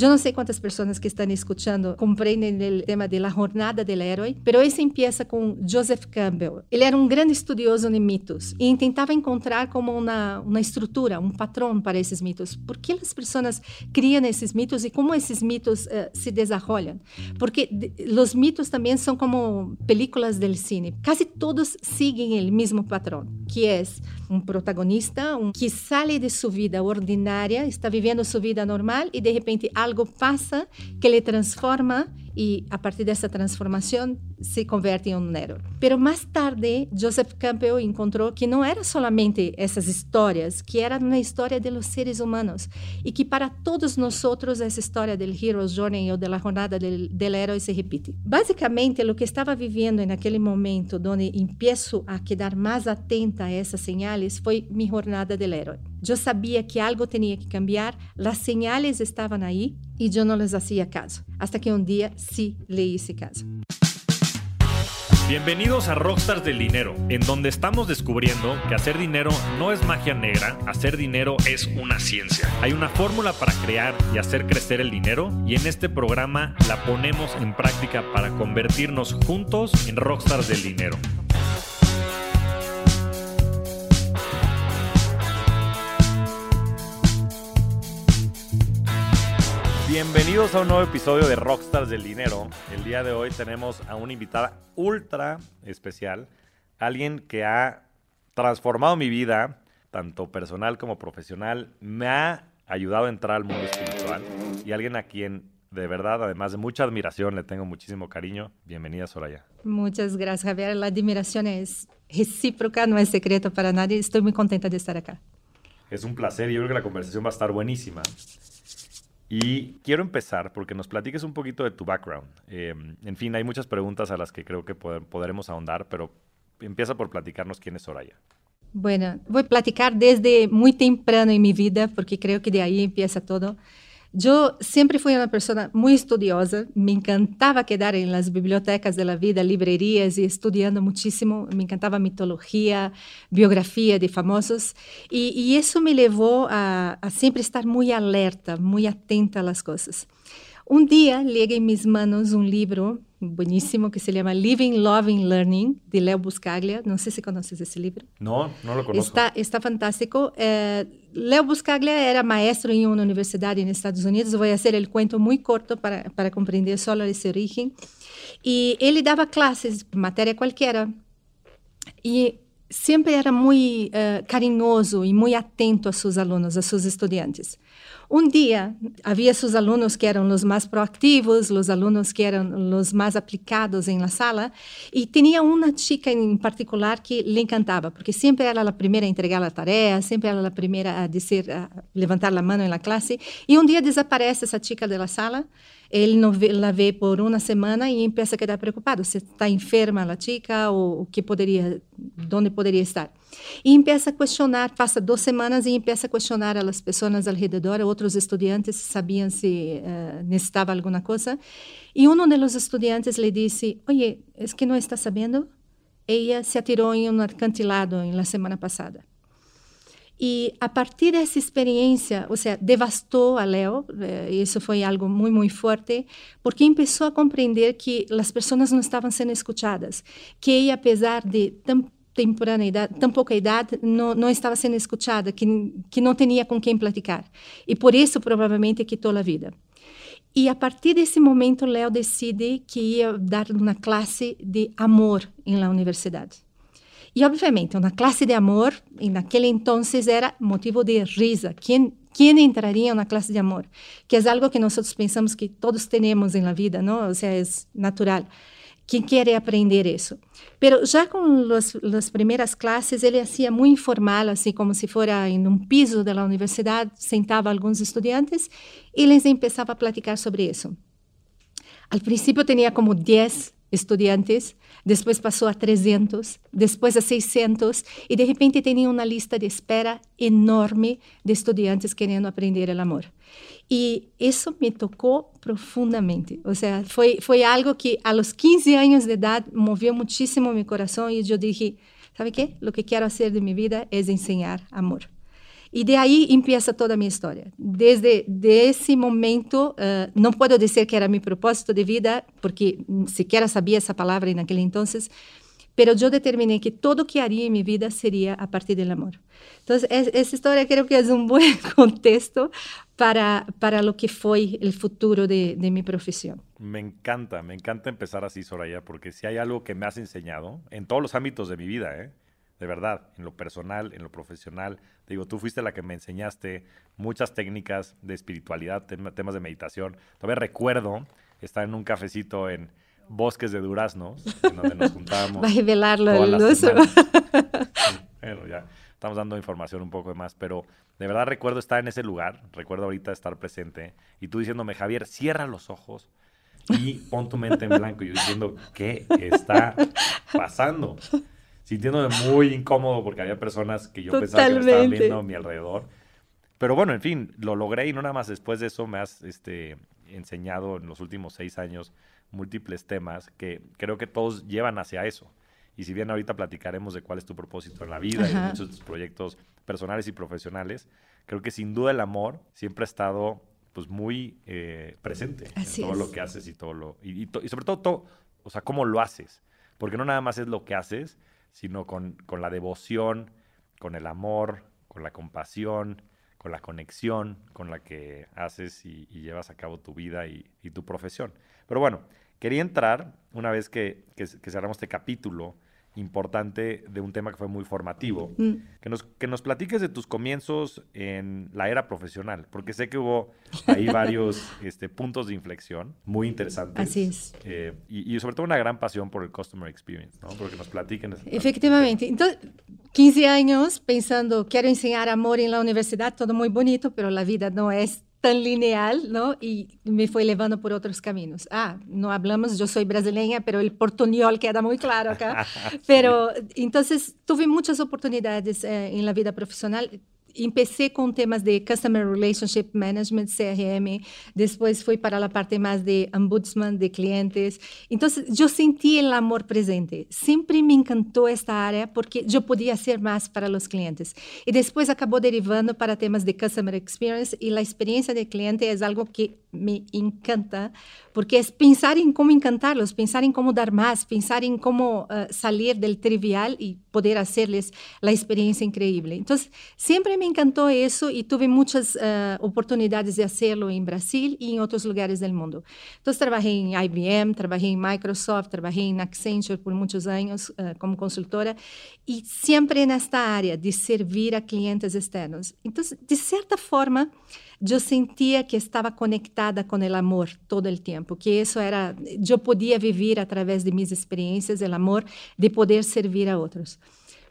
Eu não sei quantas pessoas que estão escutando compreendem o tema da jornada do herói, mas esse empieza com Joseph Campbell. Ele era um grande estudioso de mitos e tentava encontrar como uma, uma estrutura, um patrão para esses mitos. Por que as pessoas criam esses mitos e como esses mitos uh, se desenvolvem? Porque os mitos também são como películas do cine. Quase todos seguem o mesmo patrão, que é um protagonista um, que sai de sua vida ordinária, está vivendo sua vida normal e de repente passa que le transforma e a partir dessa transformação se converte em um héroe. Pero mais tarde, Joseph Campbell encontrou que não era solamente essas histórias, que era uma história de los seres humanos e que para todos nós outros essa história del hero's journey ou da jornada del, del héroe se repite. Basicamente, o que estava vivendo naquele momento, onde empiezo a quedar mais atenta a essas señales, foi minha jornada del héroe. Eu sabia que algo tinha que cambiar, as señales estavam aí e eu não les hacía caso. Hasta que um dia sí leí ese caso. Bienvenidos a Rockstars del Dinero, en donde estamos descubriendo que hacer dinero no es magia negra, hacer dinero es una ciencia. Hay una fórmula para crear y hacer crecer el dinero y en este programa la ponemos en práctica para convertirnos juntos en Rockstars del Dinero. Bienvenidos a un nuevo episodio de Rockstars del Dinero. El día de hoy tenemos a una invitada ultra especial, alguien que ha transformado mi vida, tanto personal como profesional, me ha ayudado a entrar al mundo espiritual y alguien a quien de verdad, además de mucha admiración, le tengo muchísimo cariño. Bienvenida, Soraya. Muchas gracias, Javier. La admiración es recíproca, no es secreto para nadie. Estoy muy contenta de estar acá. Es un placer y yo creo que la conversación va a estar buenísima. Y quiero empezar porque nos platiques un poquito de tu background. Eh, en fin, hay muchas preguntas a las que creo que podremos ahondar, pero empieza por platicarnos quién es Soraya. Bueno, voy a platicar desde muy temprano en mi vida, porque creo que de ahí empieza todo. Eu sempre fui uma pessoa muito estudiosa, me encantava quedar em las bibliotecas da vida, livrarias e estudando muitíssimo. Me encantava mitologia, biografia de famosos e, isso me levou a, a sempre estar muito alerta, muito atenta às coisas. Um dia, liguei em minhas mãos um livro buenísimo que se llama Living, Loving, Learning, de Leo Buscaglia. No sé si conoces ese libro. No, no lo conozco. Está, está fantástico. Eh, Leo Buscaglia era maestro em uma universidade nos Estados Unidos. Vou fazer el cuento muito corto para, para compreender só esse origen. E ele dava classes, matéria qualquer. E sempre era muito uh, carinhoso e muito atento a seus alunos, a seus estudantes. Um dia, havia seus alunos que eram os mais proativos, os alunos que eram os mais aplicados em la sala, e tinha uma chica em particular que lhe encantava, porque sempre era a primeira a entregar a tarefa, sempre era a primeira a dizer, a levantar a mão na classe, e um dia desaparece essa chica da sala, ele não vê, la vê por uma semana e começa a quedar preocupado, se está enferma a chica ou o que poderia, onde poderia estar. E começa a questionar, passa duas semanas e começa a questionar as pessoas ao redor, outros estudantes sabiam se uh, necessitava alguma coisa. E um dos estudantes lhe disse: Oye, é que não está sabendo? Ela se atirou em um acantilado na semana passada. E a partir dessa experiência, ou seja, devastou a Leo, eh, isso foi algo muito, muito forte, porque começou a compreender que as pessoas não estavam sendo escutadas, que apesar de tão tão pouca idade, não, não estava sendo escutada, que, que não tinha com quem platicar. E por isso, provavelmente, quitou a vida. E a partir desse momento, Leo decide que ia dar uma classe de amor na universidade. E, obviamente, uma classe de amor, e naquele entonces era motivo de risa. Quem, quem entraria na classe de amor? Que é algo que nós pensamos que todos temos na vida, não? Ou seja, é natural. Quem quer aprender isso? Pero já com as primeiras classes, ele hacía muito informal, assim como se fora em um piso da universidade, sentava alguns estudantes e eles começavam a platicar sobre isso. Al princípio tinha como 10 estudantes, depois passou a 300, depois a 600 e de repente tinha uma lista de espera enorme de estudantes querendo aprender o amor. E isso me tocou profundamente. Ou seja, foi foi algo que a los 15 anos de idade moveu muitíssimo meu coração e eu disse, sabe que? O que quero fazer de minha vida é ensinar amor. E de aí empieza toda a minha história. Desde esse momento, uh, não posso dizer que era meu propósito de vida, porque sequer sabia essa palavra naquele então, mas eu determinei que tudo que haria em minha vida seria a partir do amor. Então, essa história creo que é um bom contexto para, para lo que foi o futuro de, de mi profesión. Me encanta, me encanta empezar así, Soraya, porque si hay algo que me has enseñado en todos los ámbitos de mi vida, ¿eh? De verdad, en lo personal, en lo profesional. Te digo, tú fuiste la que me enseñaste muchas técnicas de espiritualidad, temas de meditación. Todavía recuerdo estar en un cafecito en Bosques de Duraznos, en donde nos juntábamos. Va a revelarlo el Bueno, ya estamos dando información un poco más, pero de verdad recuerdo estar en ese lugar, recuerdo ahorita estar presente y tú diciéndome, Javier, cierra los ojos y pon tu mente en blanco. Y yo diciendo, ¿qué está pasando? Sintiéndome muy incómodo porque había personas que yo pensaba que me estaban viendo a mi alrededor. Pero bueno, en fin, lo logré y no nada más después de eso me has este, enseñado en los últimos seis años múltiples temas que creo que todos llevan hacia eso. Y si bien ahorita platicaremos de cuál es tu propósito en la vida y de muchos proyectos personales y profesionales, creo que sin duda el amor siempre ha estado pues muy eh, presente en todo lo que haces y todo lo y, y sobre todo, todo, o sea, cómo lo haces, porque no nada más es lo que haces, sino con, la devoción, con el amor, con la compasión, con la conexión con la que haces y, llevas a cabo tu vida y, tu profesión. Pero bueno, quería entrar, una vez que, que cerramos este capítulo, importante de un tema que fue muy formativo. Mm. Que, nos, que nos platiques de tus comienzos en la era profesional, porque sé que hubo ahí varios este, puntos de inflexión muy interesantes. Así es. Eh, y, sobre todo una gran pasión por el customer experience, ¿no? Porque nos platiquen. Efectivamente. Entonces, 15 años pensando, quiero enseñar amor en la universidad, todo muy bonito, pero la vida no es tan lineal, ¿no? Y me fue llevando por otros caminos. Ah, no hablamos, yo soy brasileña, pero el portuñol queda muy claro acá. Pero entonces tuve muchas oportunidades eh, en la vida profesional empecé com temas de Customer Relationship Management, CRM, depois fui para a parte mais de ombudsman de clientes. Então, eu senti o amor presente. Sempre me encantou esta área porque eu podia ser mais para os clientes. E depois acabou derivando para temas de Customer Experience e a experiência de cliente é algo que me encanta, porque é pensar como encantá-los, pensar em como dar mais, pensar em como uh, sair do trivial e poder hacerles a experiência increíble. Então, sempre me encantou isso e tive muitas uh, oportunidades de hacerlo em Brasil e em outros lugares do mundo. Então, trabalhei em IBM, trabalhei em Microsoft, trabalhei em Accenture por muitos anos uh, como consultora e sempre nesta área de servir a clientes externos. Então, de certa forma, eu sentia que estava conectada com o amor todo o tempo, que isso era, eu podia viver através de minhas experiências, o amor de poder servir a outros.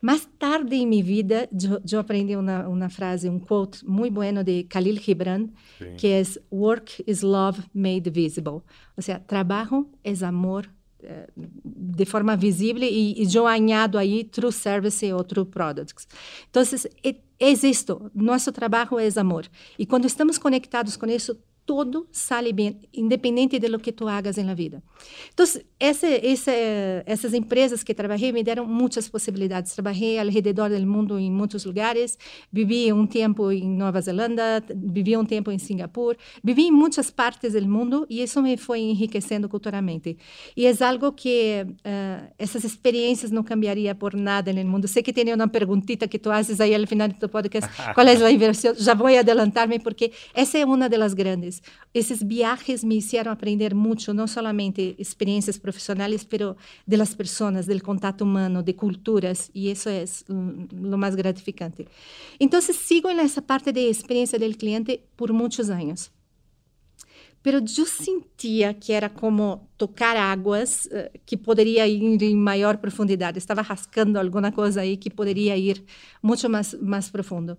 Mais tarde em minha vida, eu, eu aprendi uma, uma frase, um quote muito bueno de Khalil Gibran, Sim. que é Work is love made visible. Ou seja, trabalho é amor eh, de forma visível e, e eu añado aí true service ou true products. Então, é. Nosso trabalho é amor. E quando estamos conectados com isso, todo sale bem, independente de lo que tu hagas na vida. Então, essa, essa, essas empresas que trabalhei me deram muitas possibilidades. Trabalhei ao redor do mundo em muitos lugares. Vivi um tempo em Nova Zelândia, vivi um tempo em Singapura, vivi em muitas partes do mundo e isso me foi enriquecendo culturalmente. E é algo que uh, essas experiências não cambiaria por nada no mundo. Sei que tem uma perguntita que tu fazes aí ao final do podcast, qual é a inversão? Já vou adelantar-me porque essa é uma das grandes. Esses viajes me hicieron aprender muito, não somente experiências profissionais, pero de las del contato humano, de culturas, e isso é o mais gratificante. Então, sigo nessa parte de experiência do cliente por muitos anos. Pero eu sentia que era como tocar águas uh, que poderia ir em maior profundidade. Estava rascando alguma coisa aí que poderia ir muito mais, mais profundo.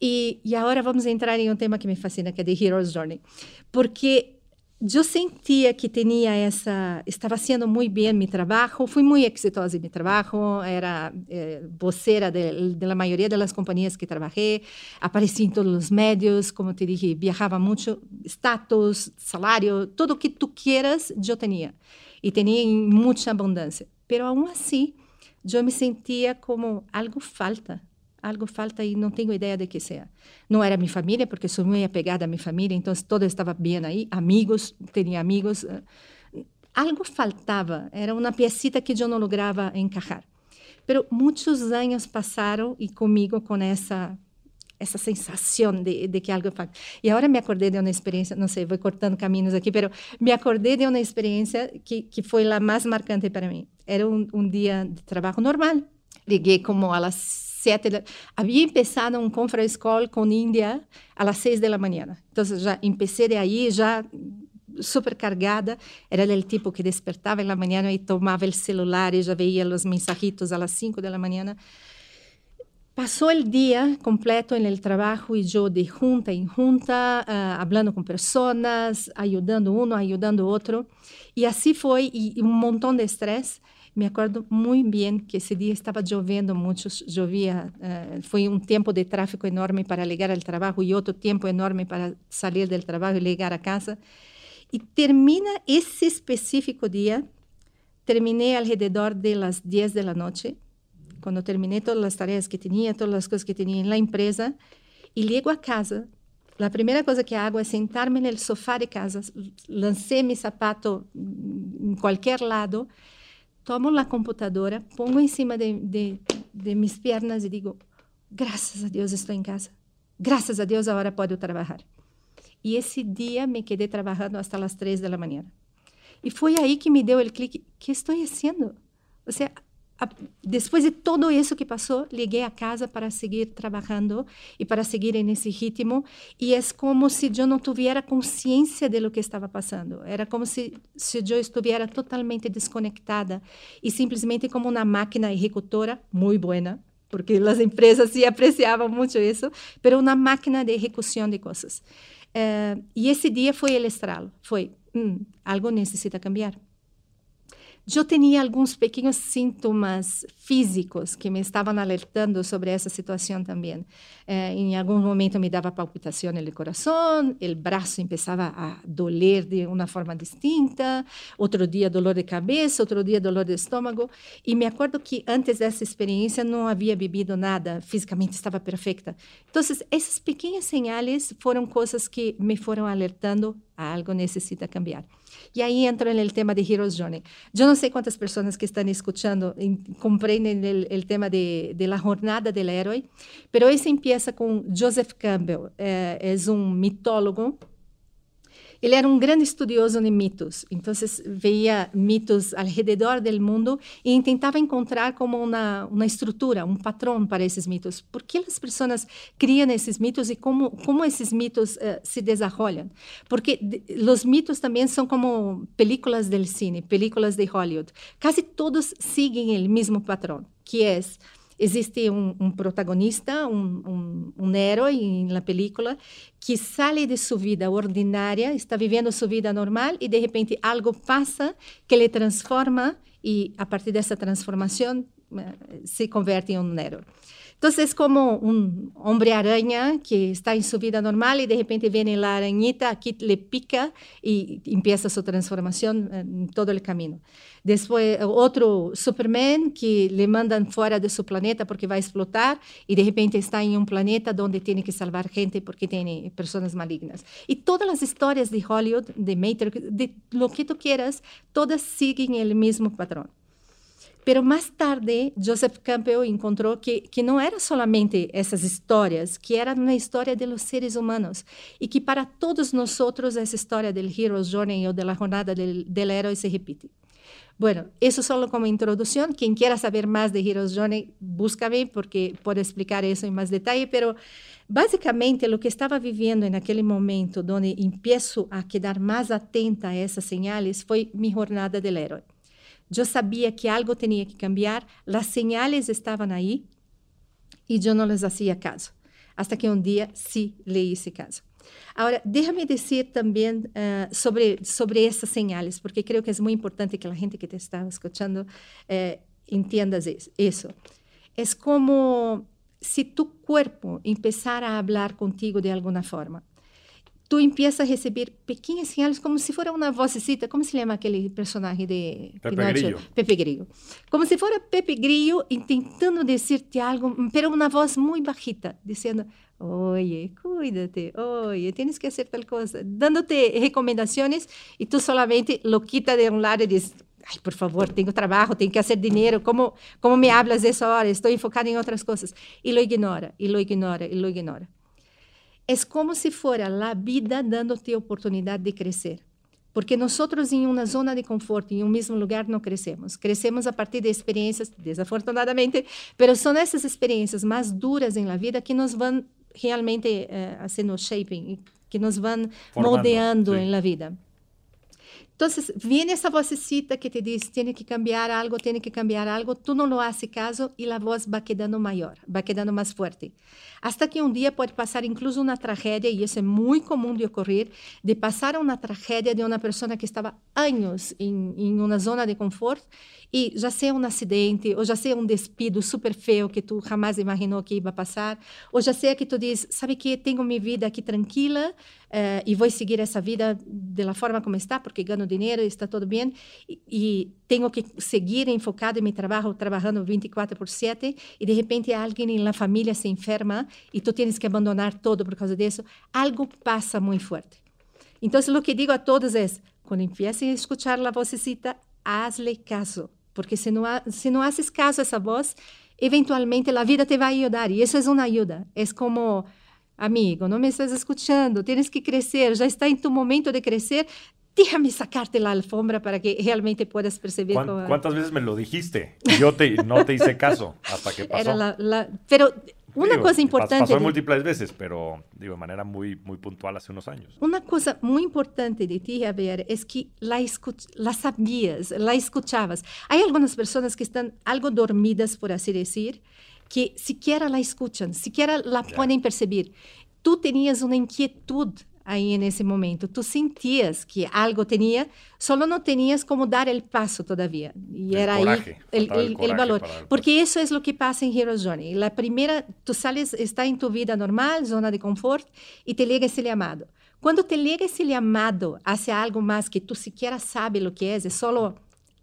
E, e agora vamos entrar em um tema que me fascina, que é The Hero's Journey. Porque eu sentia que tinha essa estava sendo muito bem meu trabalho fui muito exitosa em meu trabalho era eh, vocera de, de maioria das companhias que trabalhei apareci em todos os médios como te dije viajava muito status salário tudo o que tu quieras eu tinha. E tinha em muita abundância. Pero aún assim eu me sentia como algo falta algo falta e não tenho ideia de que seja. Não era minha família, porque sou muito apegada à minha família, então todo estava bem aí, amigos, tinha amigos. Algo faltava, era uma piecita que eu não lograva encaixar. Pero muitos anos passaram e comigo com essa essa sensação de, de, que algo falta. E agora me acordei de uma experiência, não sei, vou cortando caminhos aqui, pero me acordei de uma experiência que, que foi a mais marcante para mim. Era um, um dia de trabalho normal. Liguei como a las sete. De... Havia começado um conference call com Índia às seis da manhã. Então, já comecei de aí, já super cargada. Era o tipo que despertava na manhã e tomava o celular e já veia os mensajitos às cinco da manhã. Passou o dia completo no trabalho e eu de junta em junta, uh, falando com pessoas, ajudando um, ajudando outro. E assim foi, e, e um montão de estresse. Me acordo muito bem que esse dia estava chovendo muito, chovia, uh, foi um tempo de tráfego enorme para ligar ao trabalho e outro tempo enorme para sair do trabalho e ligar a casa. E termina esse específico dia, terminei redor das 10 da noite, quando terminei todas as tarefas que tinha, todas as coisas que tinha na empresa, e ligo a casa. A primeira coisa que hago é sentar-me no sofá de casa, lancei meu sapato em qualquer lado, tomo a computadora, pongo em cima de, de, de minhas pernas e digo: graças a Deus estou em casa. Graças a Deus agora posso trabalhar. E esse dia me quedei trabalhando até as três da manhã. E foi aí que me deu o clique: que estou fazendo? Ou seja, depois de todo isso que passou, liguei a casa para seguir trabalhando e para seguir nesse ritmo. E é como se eu não tivesse consciência de lo que estava passando. Era como se, se eu estivesse totalmente desconectada e simplesmente como uma máquina executora muito boa, porque as empresas se apreciavam muito isso, mas uma máquina de execução de coisas. Uh, e esse dia foi o estralo. Foi, hum, algo necessita cambiar eu tinha alguns pequenos sintomas físicos que me estavam alertando sobre essa situação também. Eh, em algum momento me dava palpitação no coração, o braço começava a doler de uma forma distinta, outro dia dolor de cabeça, outro dia dolor de estômago. E me acordo que antes dessa experiência não havia bebido nada, fisicamente estava perfeita. Então, essas pequenas sinais foram coisas que me foram alertando algo necessita cambiar. E aí entro no tema de Hero's Journey. Eu não sei quantas pessoas que estão escutando compreendem o tema de, de la jornada del héroe, pero esse empieza com Joseph Campbell, é um mitólogo ele era um grande estudioso de mitos, então veia mitos ao redor do mundo e tentava encontrar como uma, uma estrutura, um padrão para esses mitos. Por que as pessoas criam esses mitos e como, como esses mitos uh, se desenvolvem? Porque os mitos também são como películas do cine, películas de Hollywood. Quase todos seguem o mesmo padrão, que é existe um, um protagonista, um, um, um herói na película que sai de sua vida ordinária, está vivendo sua vida normal e de repente algo passa que lhe transforma e a partir dessa transformação eh, se converte em um herói. Então, é como um homem-aranha que está em sua vida normal e de repente vem a aranhita, aqui le pica e empieza sua transformação em todo o caminho. Depois, outro Superman que lhe mandam fora de seu planeta porque vai explotar e de repente está em um planeta onde tem que salvar gente porque tem pessoas malignas. E todas as histórias de Hollywood, de Matrix, de lo que tu quieras, todas seguem o mesmo padrão. Pero mais tarde, Joseph Campbell encontrou que, que não era solamente essas histórias, que era uma história de los seres humanos e que para todos nós essa história do Hero's Journey ou da jornada del, del héroe se repite. Bueno, isso só como introdução. Quem queira saber mais de Hero's Journey, busca-me porque pode explicar isso em mais detalhe, pero basicamente o que estava vivendo naquele momento, onde empiezo a quedar mais atenta a essas señales, foi minha jornada del héroe. Eu sabia que algo tinha que cambiar, as señales estavam aí e eu não les hacía caso. Hasta que um dia sí le hice caso. Agora, déjame dizer também uh, sobre, sobre essas señales, porque creio que é muito importante que a gente que te está escutando uh, entenda isso. É como se tu corpo começar a falar contigo de alguma forma. Tú empiezas a recibir pequeñas señales como si fuera una vocecita. ¿Cómo se llama aquel personaje de Pepe Pinocho? Grillo. Pepe Grillo. Como si fuera Pepe Grillo intentando decirte algo, pero una voz muy bajita, diciendo, oye, cuídate, oye, tienes que hacer tal cosa, dándote recomendaciones y tú solamente lo quitas de un lado y dices, por favor, tengo trabajo, tengo que hacer dinero, ¿cómo, cómo me hablas de eso ahora? Estoy enfocada en otras cosas. Y lo ignora, y lo ignora, y lo ignora. Es como si fuera la vida dándote oportunidad de crecer. Porque nosotros en una zona de confort, en un mismo lugar, no crecemos. Crecemos a partir de experiencias, desafortunadamente, pero son esas experiencias más duras en la vida que nos van realmente eh, haciendo shaping, que nos Formando, moldeando en la vida. Entonces, viene esa vocecita que te dice, tiene que cambiar algo, tiene que cambiar algo, tú no lo haces caso y la voz va quedando mayor, va quedando más fuerte. Hasta que un día puede pasar incluso una tragedia, y eso es muy común de ocurrir, de pasar una tragedia de una persona que estaba años en, en una zona de confort y ya sea un accidente, o ya sea un despido súper feo que tú jamás imaginou que iba a ou já sea que tu diz, sabe que tenho minha vida aqui tranquila eh, e vou seguir essa vida da forma como está, porque ganho dinheiro, está tudo bem, e, e tenho que seguir enfocado em meu trabalho, trabalhando 24 por 7, e de repente alguém na família se enferma e tu tens que abandonar todo por causa disso, algo passa muito forte. Então, o que digo a todos é, quando empiecem a escuchar a vocecita, hazle caso, porque se não, ha, se não haces caso a essa voz, eventualmente a vida te vai ajudar, e isso é uma ajuda. É como, amigo, não me estás escuchando, tienes que crescer, já está em tu momento de crescer, déjame sacarte la alfombra para que realmente puedas percibir. ¿Cuán- cómo- ¿Cuántas veces me lo dijiste? Yo te, no te hice caso hasta que pasó. Era la, la- pero una Digo, cosa importante. Pasó de- múltiples veces, pero digo, de manera muy, muy puntual hace unos años. Una cosa muy importante de ti, Javier, es que la, la sabías, la escuchabas. Hay algunas personas que están algo dormidas, por así decir, que siquiera la escuchan, siquiera la Ya. pueden percibir. Tú tenías una inquietud ahí en ese momento, tú sentías que algo tenía, solo no tenías como dar el paso todavía. Y El era coraje, ahí el, faltaba el el- el coraje valor. Porque eso es lo que pasa en Hero's Journey. La primera, tú sales, está en tu vida normal, zona de confort, y te llega ese llamado. Cuando te llega ese llamado hacia algo más que tú siquiera sabes lo que es, es solo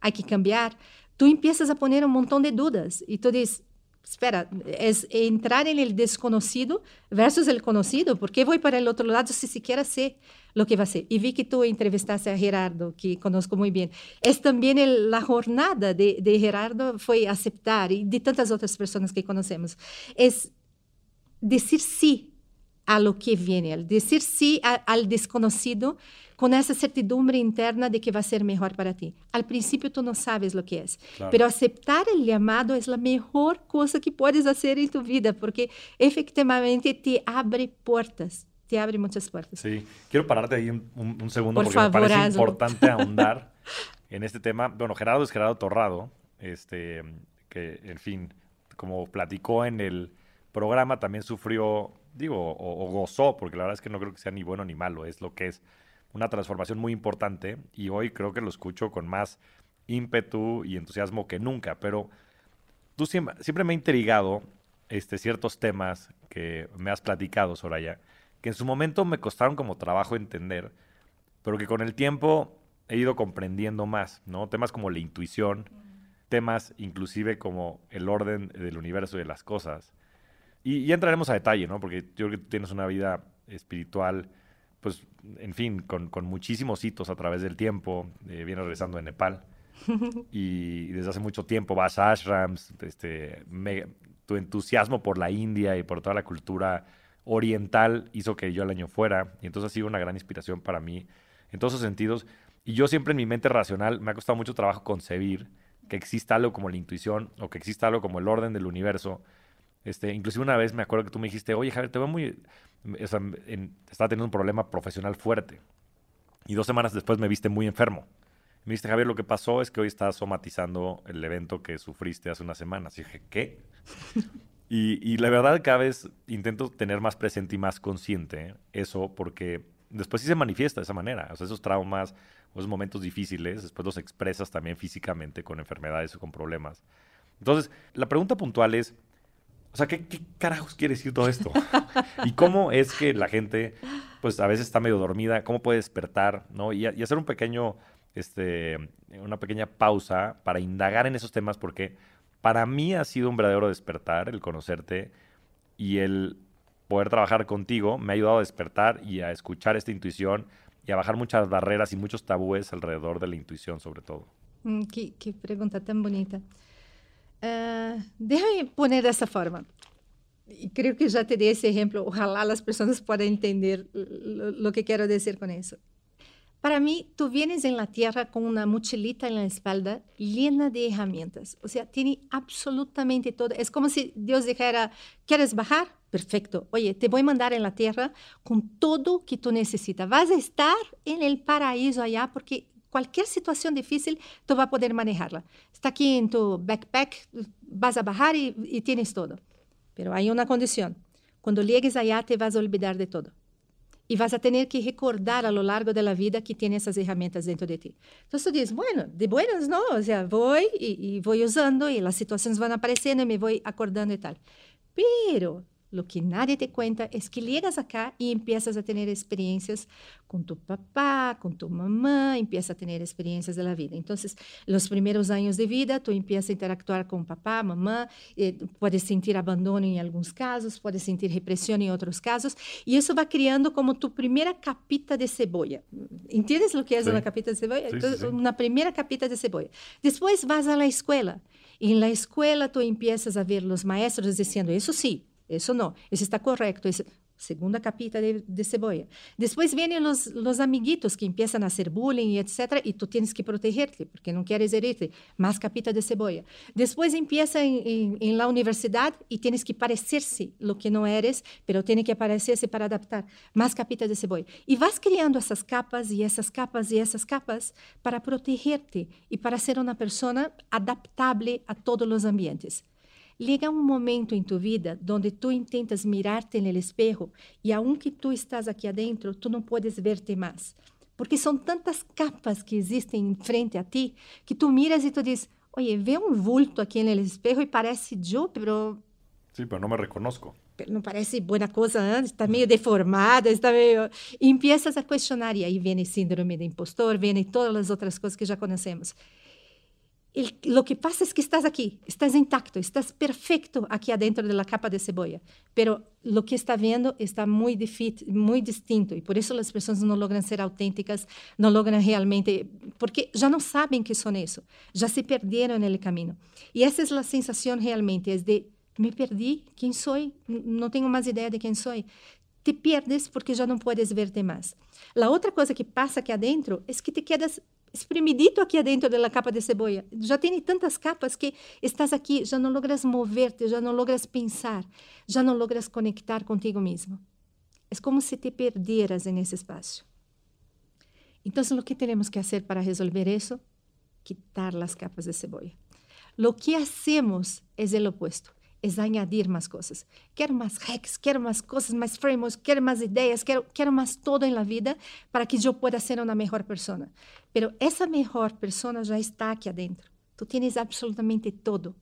hay que cambiar, tú empiezas a poner un montón de dudas y tú dices, espera, es entrar en el desconocido versus el conocido, ¿por qué voy para el otro lado si siquiera sé lo que va a ser? Y vi que tú entrevistaste a Gerardo, que conozco bien. Es también el- la jornada de, de Gerardo fue aceptar, y de tantas otras personas que conocemos, es decir sí a lo que viene, al decir sí a- al desconocido con esa certidumbre interna de que va a ser mejor para ti. Al principio tú no sabes lo que es, Claro. pero aceptar el llamado es la mejor cosa que puedes hacer en tu vida porque efectivamente te abre puertas, te abre muchas puertas. Sí, quiero pararte ahí un, un- un segundo Por porque favor, me parece hazlo. importante ahondar en este tema. Bueno, Gerardo es Gerardo Torrado, este, que, en fin, como platicó en el programa, también sufrió, digo, o, o gozó, porque la verdad es que no creo que sea ni bueno ni malo, es lo que es una transformación muy importante y hoy creo que lo escucho con más ímpetu y entusiasmo que nunca, pero tú siempre, me ha intrigado este, ciertos temas que me has platicado, Soraya, que en su momento me costaron como trabajo entender, pero que con el tiempo he ido comprendiendo más, ¿no? Temas como la intuición, temas inclusive como el orden del universo y de las cosas. Y ya entraremos a detalle, ¿no? Porque yo creo que tú tienes una vida espiritual, pues, en fin, con, con muchísimos hitos a través del tiempo. Eh, vienes regresando de Nepal y desde hace mucho tiempo vas a ashrams, este, me- tu entusiasmo por la India y por toda la cultura oriental hizo que yo el año fuera y entonces ha sido una gran inspiración para mí en todos esos sentidos. Y yo siempre en mi mente racional me ha costado mucho trabajo concebir que exista algo como la intuición o que exista algo como el orden del universo. Este, inclusive una vez me acuerdo que tú me dijiste, oye Javier, te veo muy... O sea, en- estaba teniendo un problema profesional fuerte. Y dos semanas después me viste muy enfermo. Me dijiste, Javier, lo que pasó es que hoy estás somatizando el evento que sufriste hace unas semanas. Y dije, ¿qué? y, y la verdad, cada vez intento tener más presente y más consciente eso, porque después sí se manifiesta de esa manera. O sea, esos traumas esos momentos difíciles, después los expresas también físicamente con enfermedades o con problemas. Entonces, la pregunta puntual es, O sea, ¿qué, ¿qué, carajos quiere decir todo esto? ¿Y cómo es que la gente, pues a veces está medio dormida, cómo puede despertar, ¿no? Y, hacer un pequeño, este, una pequeña pausa para indagar en esos temas, porque para mí ha sido un verdadero despertar el conocerte y el poder trabajar contigo me ha ayudado a despertar y a escuchar esta intuición y a bajar muchas barreras y muchos tabúes alrededor de la intuición, sobre todo. Mm, qué, qué, pregunta tan bonita. Uh, déjame poner de esta forma. Y creo que ya te di ese ejemplo. Ojalá las personas puedan entender lo, lo que quiero decir con eso. Para mí, tú vienes en la tierra con una mochilita en la espalda llena de herramientas. O sea, tiene absolutamente todo. Es como si Dios dijera, ¿quieres bajar? Perfecto. Oye, te voy a mandar en la tierra con todo que tú necesitas. Vas a estar en el paraíso allá porque cualquier situación difícil tú vas a poder manejarla. Está aquí en tu backpack, vas a bajar y, y tienes todo. Pero hay una condición. Cuando llegues allá te vas a olvidar de todo e vas a tener que recordar a lo largo da vida que tem essas ferramentas dentro de ti. Então, tu diz, bueno, de buenas não, o sea, vou e, e vou usando e as situações vão aparecendo e me vou acordando e tal. Pero Lo que nadie te cuenta es que llegas acá y empiezas a tener experiencias con tu papá, con tu mamá, empiezas a tener experiencias de la vida. Entonces, los primeros años de vida, tú empiezas a interactuar con papá, mamá, eh, puedes sentir abandono en algunos casos, puedes sentir represión en otros casos, y eso va creando como tu primera capita de cebolla. ¿Entiendes lo que es sí. una capita de cebolla? Sí, Entonces, sí, una primera capita de cebolla. Después vas a la escuela. En la escuela tú empiezas a ver los maestros diciendo, eso sí, isso não, isso está correto. Esse, segunda capita de, de cebolla. Después vienen los, los amiguitos que empiezan a hacer bullying, etc. Y tú tienes que protegerte porque no quieres herirte. Más capita de cebolla. Después empieza en, en, en, la universidad y tienes que parecerse lo que no eres, pero tiene que parecerse para adaptar. Más capita de cebolla. Y vas creando esas capas y esas capas y esas capas para protegerte y para ser una persona adaptable a todos los ambientes. Llega um momento em tu vida onde tu intentas mirar-te no espejo e aunque tu estás aqui adentro, tu não podes ver-te mais. Porque são tantas capas que existem em frente a ti que tu miras e tu diz, oye, vê um vulto aqui no espejo e parece eu, pero... Sí, pero não me reconozco. Não parece boa coisa, ¿eh? está meio deformada, está meio... E empiezas a questionar, e aí vem síndrome de impostor, vem todas as outras coisas que já conhecemos. El, lo que pasa es que estás aquí, estás intacto, estás perfecto aquí adentro de la capa de cebolla, pero lo que está viendo está muy, muy distinto y por eso las personas no logran ser auténticas, no logran realmente, porque ya no saben que son eso, ya se perdieron en el camino. Y esa es la sensación realmente, es de, me perdí, ¿quién soy? No tengo más idea de quién soy. Te pierdes porque já não puedes verte mais. A outra coisa que passa aqui adentro é que te quedas espremidito aqui dentro da capa de cebola. Já tem tantas capas que estás aqui, já não logras moverte, já não logras pensar, já não logras conectar contigo mesmo. É como se te perderas nesse espaço. Então, o que temos que fazer para resolver isso? Quitar as capas de cebola. Lo que hacemos é o opuesto es añadir más cosas. Quiero más hacks, quiero más cosas, más frameworks, quiero más ideas, quiero, quiero más todo en la vida para que yo pueda ser una mejor persona. Pero esa mejor persona ya está aquí adentro. Tú tienes absolutamente todo.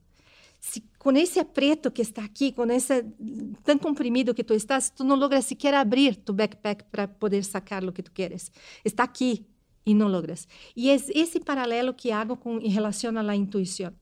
Si con ese aprieto que está aquí, con ese tan comprimido que tú estás, tú no logras siquiera abrir tu backpack para poder sacar lo que tú quieres. Está aquí y no logras. Y es ese paralelo que hago en relación a la intuición.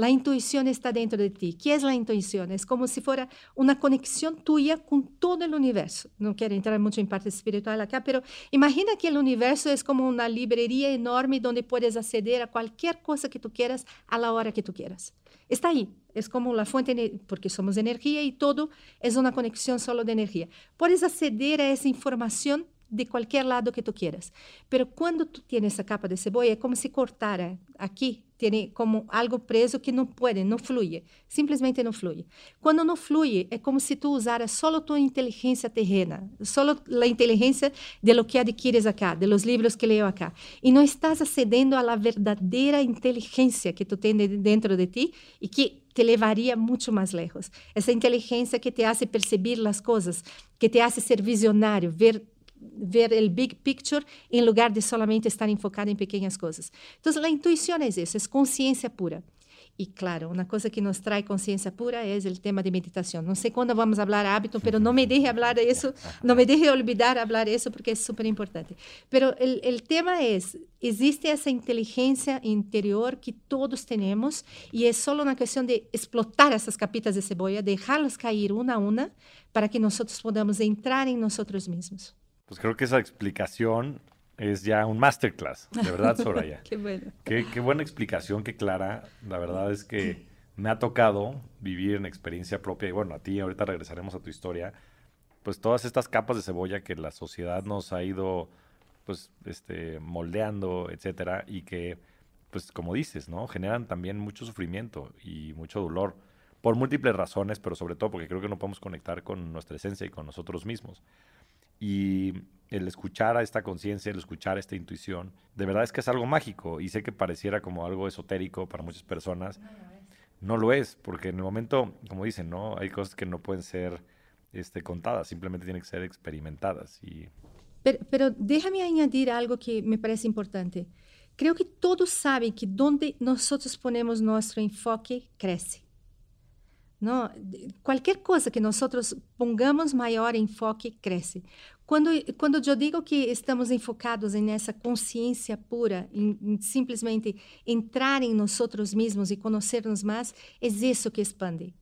La intuición está dentro de ti. ¿Qué es la intuición? Es como si fuera una conexión tuya con todo el universo. No quiero entrar mucho en parte espiritual acá, pero imagina que el universo es como una librería enorme donde puedes acceder a cualquier cosa que tú quieras a la hora que tú quieras. Está ahí. Es como la fuente, porque somos energía y todo es una conexión solo de energía. Puedes acceder a esa información de qualquer lado que tu quieras. Pero quando tu tienes essa capa de cebolla, é como se cortara aqui, tem como algo preso que não pode, não flui, simplesmente não flui. Quando não flui, é como se tu usaras só tua inteligência terrena, só a inteligência de lo que adquires acá, de los livros que leio acá, e não estás acedendo à verdadeira inteligência que tu tens dentro de ti e que te levaria muito mais lejos. Essa inteligência que te hace perceber as coisas, que te hace ser visionário, ver ver o big picture em lugar de solamente estar enfocado em pequenas coisas. Então, a intuição é isso, é consciência pura. Y claro, una cosa que nos trae conciencia pura es el tema de meditación. No sé cuándo vamos a hablar hábito, pero no me deje hablar de eso, no me deje olvidar hablar de eso porque es súper importante. El, el, tema es, existe esa inteligencia interior que todos tenemos y es solo una cuestión de explotar esas capitas de cebolla, dejarlas caer una a una para que nosotros podamos entrar en nosotros mismos. Pues creo que esa explicación es ya un masterclass, de verdad, Soraya. qué bueno. Qué, qué, buena explicación, qué clara. La verdad es que me ha tocado vivir en experiencia propia y bueno, a ti ahorita regresaremos a tu historia. Pues todas estas capas de cebolla que la sociedad nos ha ido pues este moldeando, etcétera, y que pues como dices, ¿no? Generan también mucho sufrimiento y mucho dolor por múltiples razones, pero sobre todo porque creo que no podemos conectar con nuestra esencia y con nosotros mismos. Y el escuchar a esta conciencia, el escuchar esta intuición, de verdad es que es algo mágico y sé que pareciera como algo esotérico para muchas personas. No lo es, porque en el momento, como dicen, ¿no? Hay cosas que no pueden ser este, contadas, simplemente tienen que ser experimentadas. Y... Pero, pero déjame añadir algo que me parece importante. Creo que todos saben que donde nosotros ponemos nuestro enfoque crece. ¿No? Cualquier cosa que nosotros pongamos maior enfoque cresce. Quando, quando eu digo que estamos enfocados nessa consciência pura, em, em simplesmente entrar em nós mesmos e conhecermos mais, é isso que expande.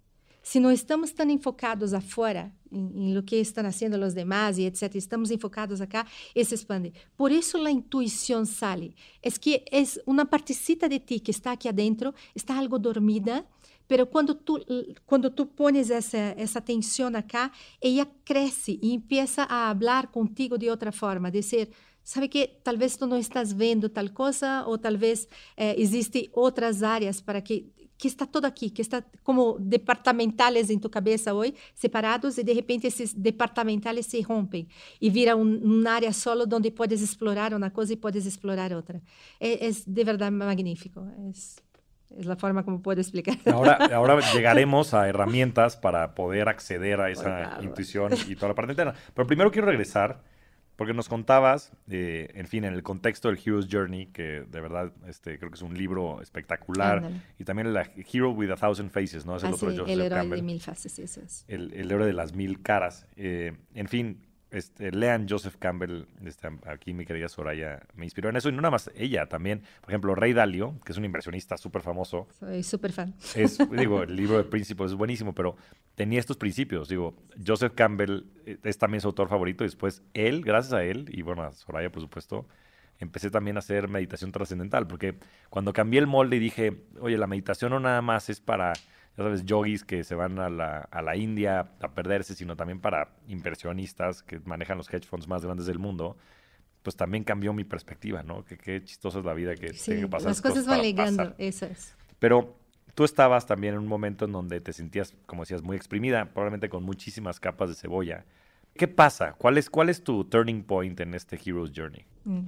Se não estamos tão enfocados afuera, em, em lo que estão fazendo os demais e etc., estamos enfocados acá, isso expande. Por isso a intuição sale. É que é uma partecita de ti que está aqui adentro, está algo dormida, Pero quando tu, quando tu pones essa, essa atenção acá, ela cresce e empieza a falar contigo de outra forma, dizer, sabe que talvez tu não estás vendo tal coisa ou talvez eh, outras áreas para que que está todo aqui, que está como departamentales em tu cabeça hoje, separados, e de repente esses departamentales se rompem e vira um, uma área solo onde podes explorar uma coisa e podes explorar outra. É, é de verdade magnífico. É es la forma como puedo explicar. Ahora, ahora llegaremos a herramientas para poder acceder a esa intuición y toda la parte interna. Pero primero quiero regresar, porque nos contabas, eh, en fin, en el contexto del Hero's Journey, que de verdad este, creo que es un libro espectacular, y también el Hero with a Thousand Faces, ¿no? Es el ah, otro El héroe de mil faces, eso es. El, el héroe de las mil caras. Eh, en fin, este, lean Joseph Campbell, este, aquí mi querida Soraya me inspiró en eso, y no nada más ella también. Por ejemplo, Rey Dalio, que es un inversionista súper famoso. Soy súper fan. Es, digo, el libro de Principios es buenísimo, pero tenía estos principios. Digo, Joseph Campbell eh, es también su autor favorito, y después él, gracias a él, y bueno, a Soraya, por supuesto, empecé también a hacer meditación trascendental, porque cuando cambié el molde y dije, oye, la meditación no nada más es para ya sabes, yogis que se van a la, a la India a perderse, sino también para inversionistas que manejan los hedge funds más grandes del mundo, pues también cambió mi perspectiva, ¿no? Que qué chistosa es la vida que sí, tiene que pasar. Las cosas, van ligando, eso es. Pero tú estabas también en un momento en donde te sentías, como decías, muy exprimida, probablemente con muchísimas capas de cebolla. ¿Qué pasa? ¿Cuál es, cuál es tu turning point en este Hero's Journey? Mm.